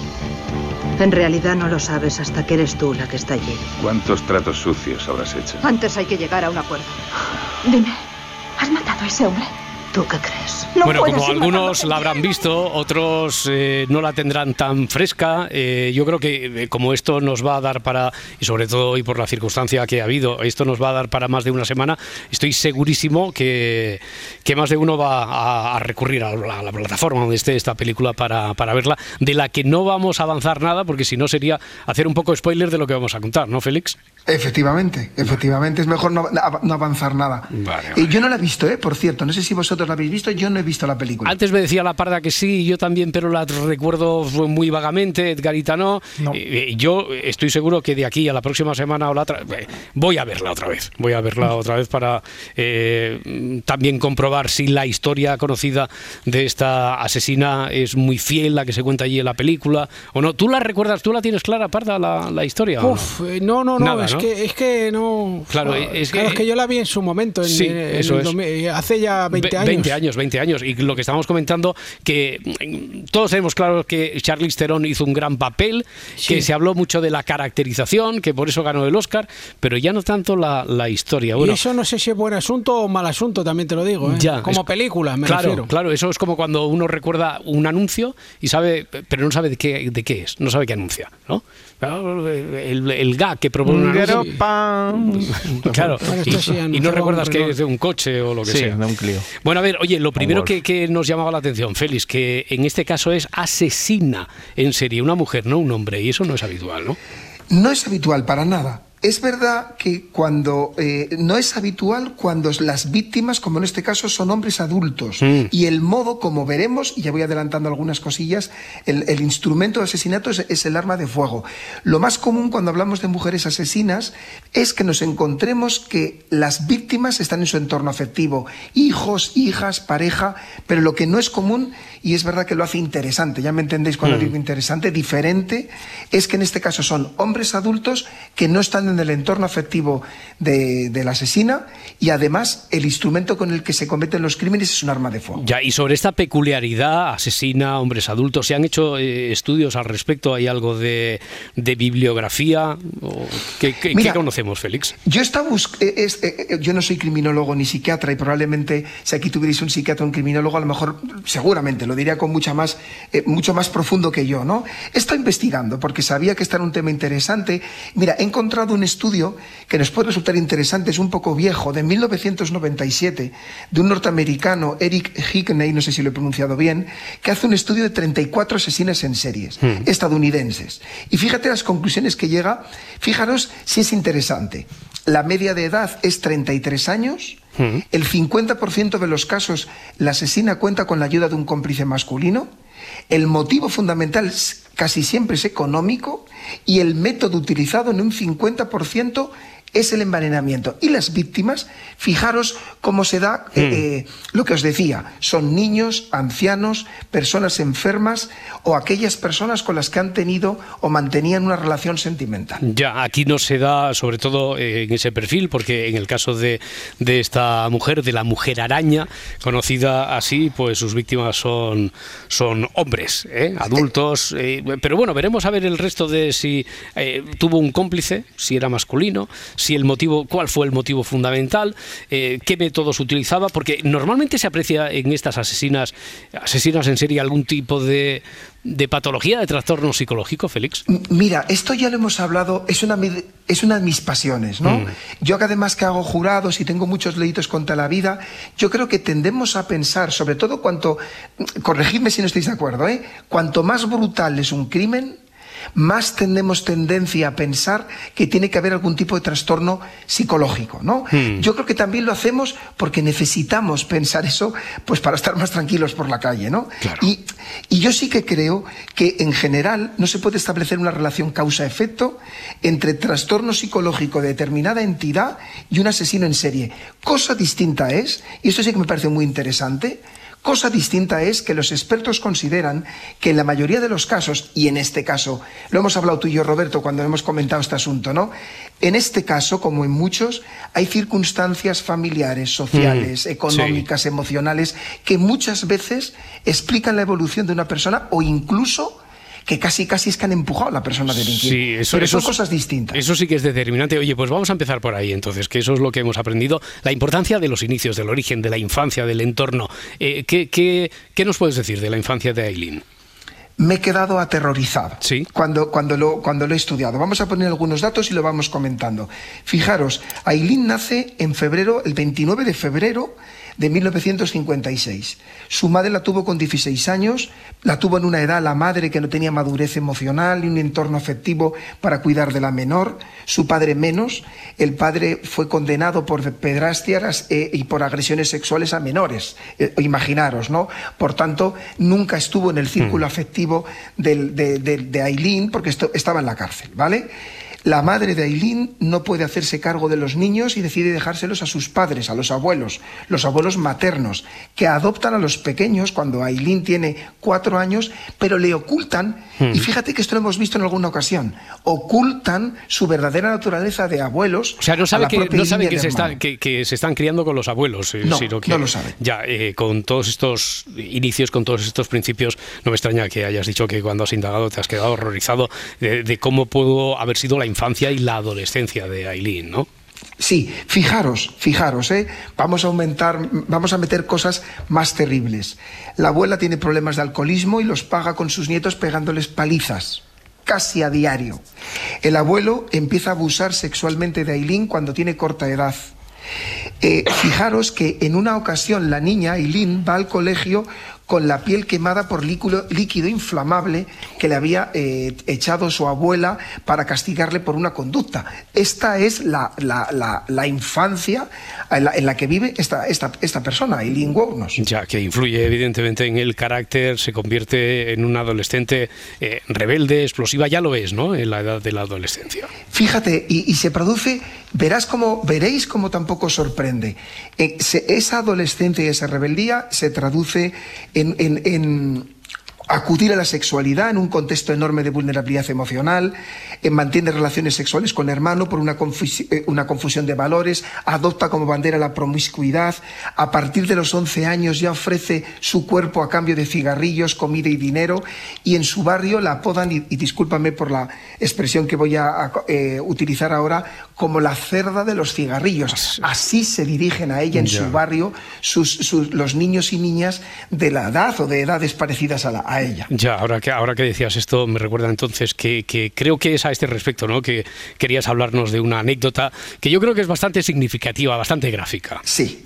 [SPEAKER 11] En realidad no lo sabes hasta que eres tú la que está allí.
[SPEAKER 12] ¿Cuántos tratos sucios habrás hecho?
[SPEAKER 11] Antes hay que llegar a un acuerdo.
[SPEAKER 13] Dime, ¿has matado a ese hombre?
[SPEAKER 11] ¿Tú qué crees?
[SPEAKER 13] No
[SPEAKER 1] bueno, como algunos la habrán visto, otros eh, no la tendrán tan fresca. eh, yo creo que eh, como esto nos va a dar para, y sobre todo hoy por la circunstancia que ha habido, esto nos va a dar para más de una semana, estoy segurísimo que, que más de uno va a, a recurrir a la, a la plataforma donde esté esta película para, para verla, de la que no vamos a avanzar nada, porque si no sería hacer un poco spoiler de lo que vamos a contar, ¿no, Félix?
[SPEAKER 8] Efectivamente, efectivamente, es mejor no, no avanzar nada. Y yo no la he visto, ¿eh? por cierto, no sé si vosotros la habéis visto, yo no he visto la película.
[SPEAKER 1] Antes me decía la parda que sí, yo también, pero la recuerdo muy vagamente, Edgarita no. Eh, eh, yo estoy seguro que de aquí a la próxima semana o la otra, eh, voy a verla otra vez. Voy a verla otra vez para eh, también comprobar si la historia conocida de esta asesina es muy fiel, la que se cuenta allí en la película, o no. ¿Tú la recuerdas? ¿Tú la tienes clara, parda, la, la historia?
[SPEAKER 3] Uf, no, no, no,
[SPEAKER 1] Nada,
[SPEAKER 3] es,
[SPEAKER 1] ¿no?
[SPEAKER 3] Que, es que no.
[SPEAKER 1] Claro, es
[SPEAKER 3] claro,
[SPEAKER 1] que-
[SPEAKER 3] es que yo la vi en su momento, en,
[SPEAKER 1] Sí,
[SPEAKER 3] en- en
[SPEAKER 1] eso es.
[SPEAKER 3] hace ya 20
[SPEAKER 1] Ve-
[SPEAKER 3] años.
[SPEAKER 1] 20 años, 20 años. Y lo que estábamos comentando, que mm, todos tenemos claro que Charlize Theron hizo un gran papel,
[SPEAKER 3] Sí.
[SPEAKER 1] que se habló mucho de la caracterización, que por eso ganó el Oscar, pero ya no tanto la, la historia. Bueno,
[SPEAKER 3] y eso no sé si es buen asunto o mal asunto, también te lo digo. ¿eh?
[SPEAKER 1] Ya,
[SPEAKER 3] Como
[SPEAKER 1] es-
[SPEAKER 3] película, me
[SPEAKER 1] claro,
[SPEAKER 3] refiero.
[SPEAKER 1] claro, eso es como cuando uno recuerda un anuncio y sabe, pero no sabe de qué, de qué es, no sabe qué anuncia, ¿no? Claro, El, el gag que propone un anuncio. Claro, y, no recuerdas que es de un coche o lo que
[SPEAKER 2] Sí,
[SPEAKER 1] sea.
[SPEAKER 2] de un Clio.
[SPEAKER 1] Bueno, a ver, oye, lo primero que nos llamaba la atención, Félix, que en este caso es asesina en serie, una mujer, no un hombre, y eso no es habitual, ¿no?
[SPEAKER 8] No es habitual para nada. Es verdad que cuando eh, no es habitual cuando las víctimas, como en este caso, son hombres adultos
[SPEAKER 1] Mm.
[SPEAKER 8] y el modo, como veremos, y ya voy adelantando algunas cosillas, el, el instrumento de asesinato es, es el arma de fuego. Lo más común cuando hablamos de mujeres asesinas es que nos encontremos que las víctimas están en su entorno afectivo, hijos, hijas, pareja, pero lo que no es común, y es verdad que lo hace interesante, ya me entendéis cuando
[SPEAKER 1] Mm.
[SPEAKER 8] digo interesante, diferente, es que en este caso son hombres adultos que no están en el entorno afectivo de, de la asesina y además el instrumento con el que se cometen los crímenes es un arma de fuego.
[SPEAKER 1] Ya, y sobre esta peculiaridad, asesina hombres adultos, ¿se han hecho eh, estudios al respecto? ¿Hay algo de, de bibliografía? ¿O ¿Qué, qué-
[SPEAKER 8] Mira,
[SPEAKER 1] qué conocemos, Félix?
[SPEAKER 8] Yo, estaba eh, eh, yo no soy criminólogo ni psiquiatra y probablemente si aquí tuvierais un psiquiatra o un criminólogo a lo mejor seguramente lo diría con mucha más, eh, mucho más profundo que yo, ¿no? He estado investigando porque sabía que este era un tema interesante. Mira, he encontrado un estudio que nos puede resultar interesante, es un poco viejo, de 1997, de un norteamericano, Eric Hickney, no sé si lo he pronunciado bien, que hace un estudio de 34 asesinas en series
[SPEAKER 14] Hmm.
[SPEAKER 8] estadounidenses. Y fíjate las conclusiones que llega, fijaros si es interesante. La media de edad es 33 años, el 50% de los casos la asesina cuenta con la ayuda de un cómplice masculino, el motivo fundamental casi siempre es económico y el método utilizado en un 50% es el envenenamiento. Y las víctimas, fijaros cómo se da eh,
[SPEAKER 1] Hmm.
[SPEAKER 8] eh, lo que os decía, son niños, ancianos, personas enfermas o aquellas personas con las que han tenido o mantenían una relación sentimental.
[SPEAKER 1] Ya, aquí no se da, sobre todo eh, en ese perfil, porque en el caso de, de esta mujer, de la mujer araña, conocida así, pues sus víctimas son, son hombres, ¿eh? adultos. pero bueno, veremos a ver el resto de si tuvo un cómplice, si era masculino, si el motivo, cuál fue el motivo fundamental, eh, qué métodos utilizaba, porque normalmente se aprecia en estas asesinas, asesinas en serie algún tipo de, de patología, de trastorno psicológico, Félix.
[SPEAKER 8] Mira, esto ya lo hemos hablado, es una, es una de mis pasiones, ¿no?
[SPEAKER 1] Mm.
[SPEAKER 8] Yo que además que hago jurados y tengo muchos delitos contra la vida, yo creo que tendemos a pensar, sobre todo cuanto, corregidme si no estáis de acuerdo, ¿eh? Cuanto más brutal es un crimen, más tenemos tendencia a pensar que tiene que haber algún tipo de trastorno psicológico, ¿no?
[SPEAKER 14] Hmm.
[SPEAKER 8] Yo creo que también lo hacemos porque necesitamos pensar eso, pues para estar más tranquilos por la calle, ¿no? Y, y yo sí que creo que en general no se puede establecer una relación causa-efecto entre trastorno psicológico de determinada entidad y un asesino en serie. Cosa distinta es, y esto sí que me parece muy interesante, Cosa distinta es que los expertos consideran que en la mayoría de los casos, y en este caso, lo hemos hablado tú y yo, Roberto, cuando hemos comentado este asunto, ¿no? En este caso, como en muchos, hay circunstancias familiares, sociales,
[SPEAKER 1] Mm,
[SPEAKER 8] económicas, emocionales, que muchas veces explican la evolución de una persona o incluso que casi casi es que han empujado a la persona a delinquir.
[SPEAKER 1] Sí, eso,
[SPEAKER 8] Pero
[SPEAKER 1] eso
[SPEAKER 8] son
[SPEAKER 1] es-
[SPEAKER 8] cosas distintas.
[SPEAKER 1] Eso sí que es determinante. Oye, pues vamos a empezar por ahí entonces, que eso es lo que hemos aprendido. La importancia de los inicios, del origen, de la infancia, del entorno. Eh, ¿qué, qué, qué nos puedes decir de la infancia de Aileen?
[SPEAKER 8] me he quedado aterrorizado cuando, cuando, lo, cuando lo he estudiado. Vamos a poner algunos datos y lo vamos comentando. Fijaros, Aileen nace en febrero, el 29 de febrero de 1956. Su madre la tuvo con 16 años, la tuvo en una edad la madre que no tenía madurez emocional y un entorno afectivo para cuidar de la menor, su padre menos. El padre fue condenado por pedrastias eh, y por agresiones sexuales a menores. Eh, imaginaros, ¿no? Por tanto, nunca estuvo en el círculo afectivo del- de, de- de Aileen porque esto- estaba en la cárcel, ¿vale? La madre de Aileen no puede hacerse cargo de los niños y decide dejárselos a sus padres, a los abuelos, los abuelos maternos, que adoptan a los pequeños cuando Aileen tiene cuatro años, pero le ocultan,
[SPEAKER 1] Hmm.
[SPEAKER 8] y fíjate que esto lo hemos visto en alguna ocasión, ocultan su verdadera naturaleza de abuelos.
[SPEAKER 1] O sea, no sabe que, no sabe que, se
[SPEAKER 8] hermano.
[SPEAKER 1] está, que, que se están criando con los abuelos, eh,
[SPEAKER 8] No,
[SPEAKER 1] sino que
[SPEAKER 8] no lo sabe.
[SPEAKER 1] ya eh, con todos estos inicios, con todos estos principios, no me extraña que hayas dicho que cuando has indagado te has quedado horrorizado de, de cómo pudo haber sido la infancia y la adolescencia de Aileen, ¿no?
[SPEAKER 8] Sí, fijaros, fijaros, ¿eh? vamos a aumentar, vamos a meter cosas más terribles. La abuela tiene problemas de alcoholismo y los paga con sus nietos pegándoles palizas, casi a diario. El abuelo empieza a abusar sexualmente de Aileen cuando tiene corta edad. Eh, fijaros que en una ocasión la niña, Aileen, va al colegio con la piel quemada por líquido, líquido inflamable que le había eh, echado su abuela para castigarle por una conducta. Esta es la, la- la- la infancia en la, en la que vive esta, esta, esta persona, Eileen Wuornos.
[SPEAKER 1] Ya, que influye evidentemente en el carácter, se convierte en una adolescente eh, rebelde, explosiva, ya lo es, ¿no? En la edad de la adolescencia.
[SPEAKER 8] Fíjate, y, y se produce, verás como, veréis como tampoco sorprende. Eh, se- esa adolescencia y esa rebeldía se traduce en, en- en acudir a la sexualidad en un contexto enorme de vulnerabilidad emocional, eh, mantiene relaciones sexuales con el hermano por una, confusi- eh, una confusión de valores, adopta como bandera la promiscuidad, a partir de los 11 años ya ofrece su cuerpo a cambio de cigarrillos, comida y dinero, y en su barrio la apodan, y, y discúlpame por la expresión que voy a, a, eh, utilizar ahora, como la cerda de los cigarrillos. Así se dirigen a ella en su barrio sus, sus- los niños y niñas de la edad o de edades parecidas a, la- a ella.
[SPEAKER 1] Ya, ahora que, ahora que decías esto, me recuerda entonces que, que creo que es a este respecto, ¿no? Que querías hablarnos de una anécdota que yo creo que es bastante significativa, bastante gráfica.
[SPEAKER 8] Sí.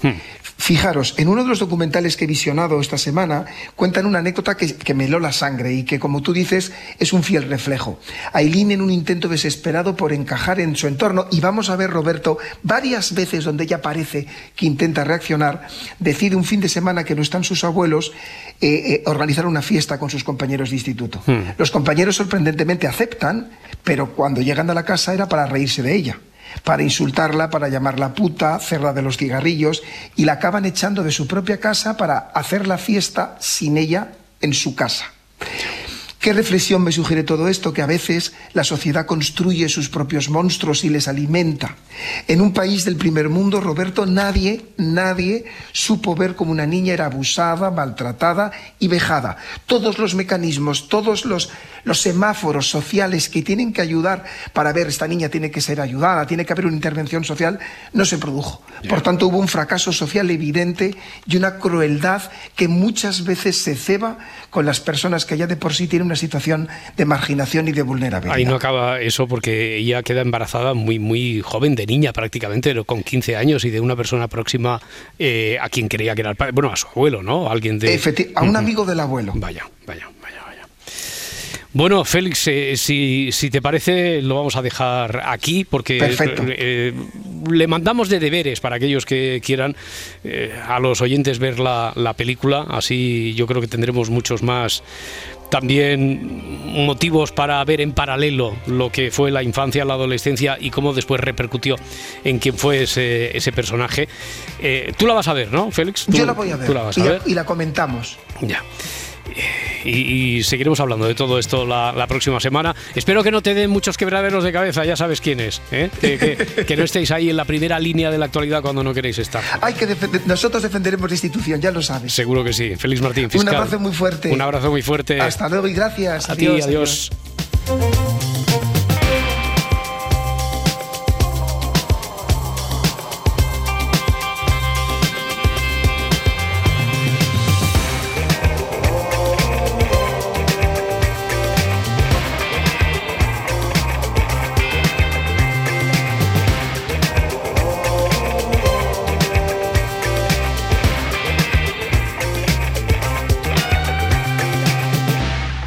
[SPEAKER 8] Fijaros, en uno de los documentales que he visionado esta semana, cuentan una anécdota que, que me heló la sangre y que, como tú dices, es un fiel reflejo. Aileen, en un intento desesperado por encajar en su entorno, y vamos a ver, Roberto, varias veces donde ella parece que intenta reaccionar, decide un fin de semana que no están sus abuelos, eh, eh, organizar una fiesta con sus compañeros de instituto. Los compañeros sorprendentemente aceptan, pero cuando llegan a la casa era para reírse de ella para insultarla, para llamarla puta, cerda de los cigarrillos, y la acaban echando de su propia casa para hacer la fiesta sin ella en su casa. ¿Qué reflexión me sugiere todo esto? Que a veces la sociedad construye sus propios monstruos y les alimenta. En un país del primer mundo, Roberto, nadie, nadie supo ver cómo una niña era abusada, maltratada y vejada. Todos los mecanismos, todos los, los semáforos sociales que tienen que ayudar para ver esta niña tiene que ser ayudada, tiene que haber una intervención social, no se produjo. Por tanto, hubo un fracaso social evidente y una crueldad que muchas veces se ceba con las personas que ya de por sí tienen una situación de marginación y de vulnerabilidad.
[SPEAKER 1] Ahí no acaba eso porque ella queda embarazada muy muy joven, de niña prácticamente, pero con 15 años y de una persona próxima eh, a quien creía que era el padre, bueno, a su abuelo, ¿no? Alguien de...
[SPEAKER 8] Efecti- a un amigo del abuelo.
[SPEAKER 1] Vaya, vaya. Bueno, Félix, eh, si, si te parece, lo vamos a dejar aquí porque
[SPEAKER 8] Perfecto.
[SPEAKER 1] eh, le mandamos de deberes para aquellos que quieran eh, a los oyentes ver la, la película. Así yo creo que tendremos muchos más también motivos para ver en paralelo lo que fue la infancia, la adolescencia y cómo después repercutió en quién fue ese, ese personaje. Eh, tú la vas a ver, ¿no, Félix?
[SPEAKER 8] Yo la voy a ver,
[SPEAKER 1] Tú la vas
[SPEAKER 8] y,
[SPEAKER 1] a ver.
[SPEAKER 8] y la comentamos.
[SPEAKER 1] Ya. Y, y seguiremos hablando de todo esto la, la próxima semana. Espero que no te den muchos quebraderos de cabeza, ya sabes quién es. ¿eh? Que, que- que no estéis ahí en la primera línea de la actualidad cuando no queréis estar.
[SPEAKER 8] Hay que nosotros defenderemos la institución, ya lo sabes.
[SPEAKER 1] Seguro que sí. Félix Martín,
[SPEAKER 8] Un
[SPEAKER 1] fiscal.
[SPEAKER 8] abrazo muy fuerte.
[SPEAKER 1] Un abrazo muy fuerte.
[SPEAKER 8] Hasta luego y gracias.
[SPEAKER 1] A ti,
[SPEAKER 8] Adiós,
[SPEAKER 1] adiós.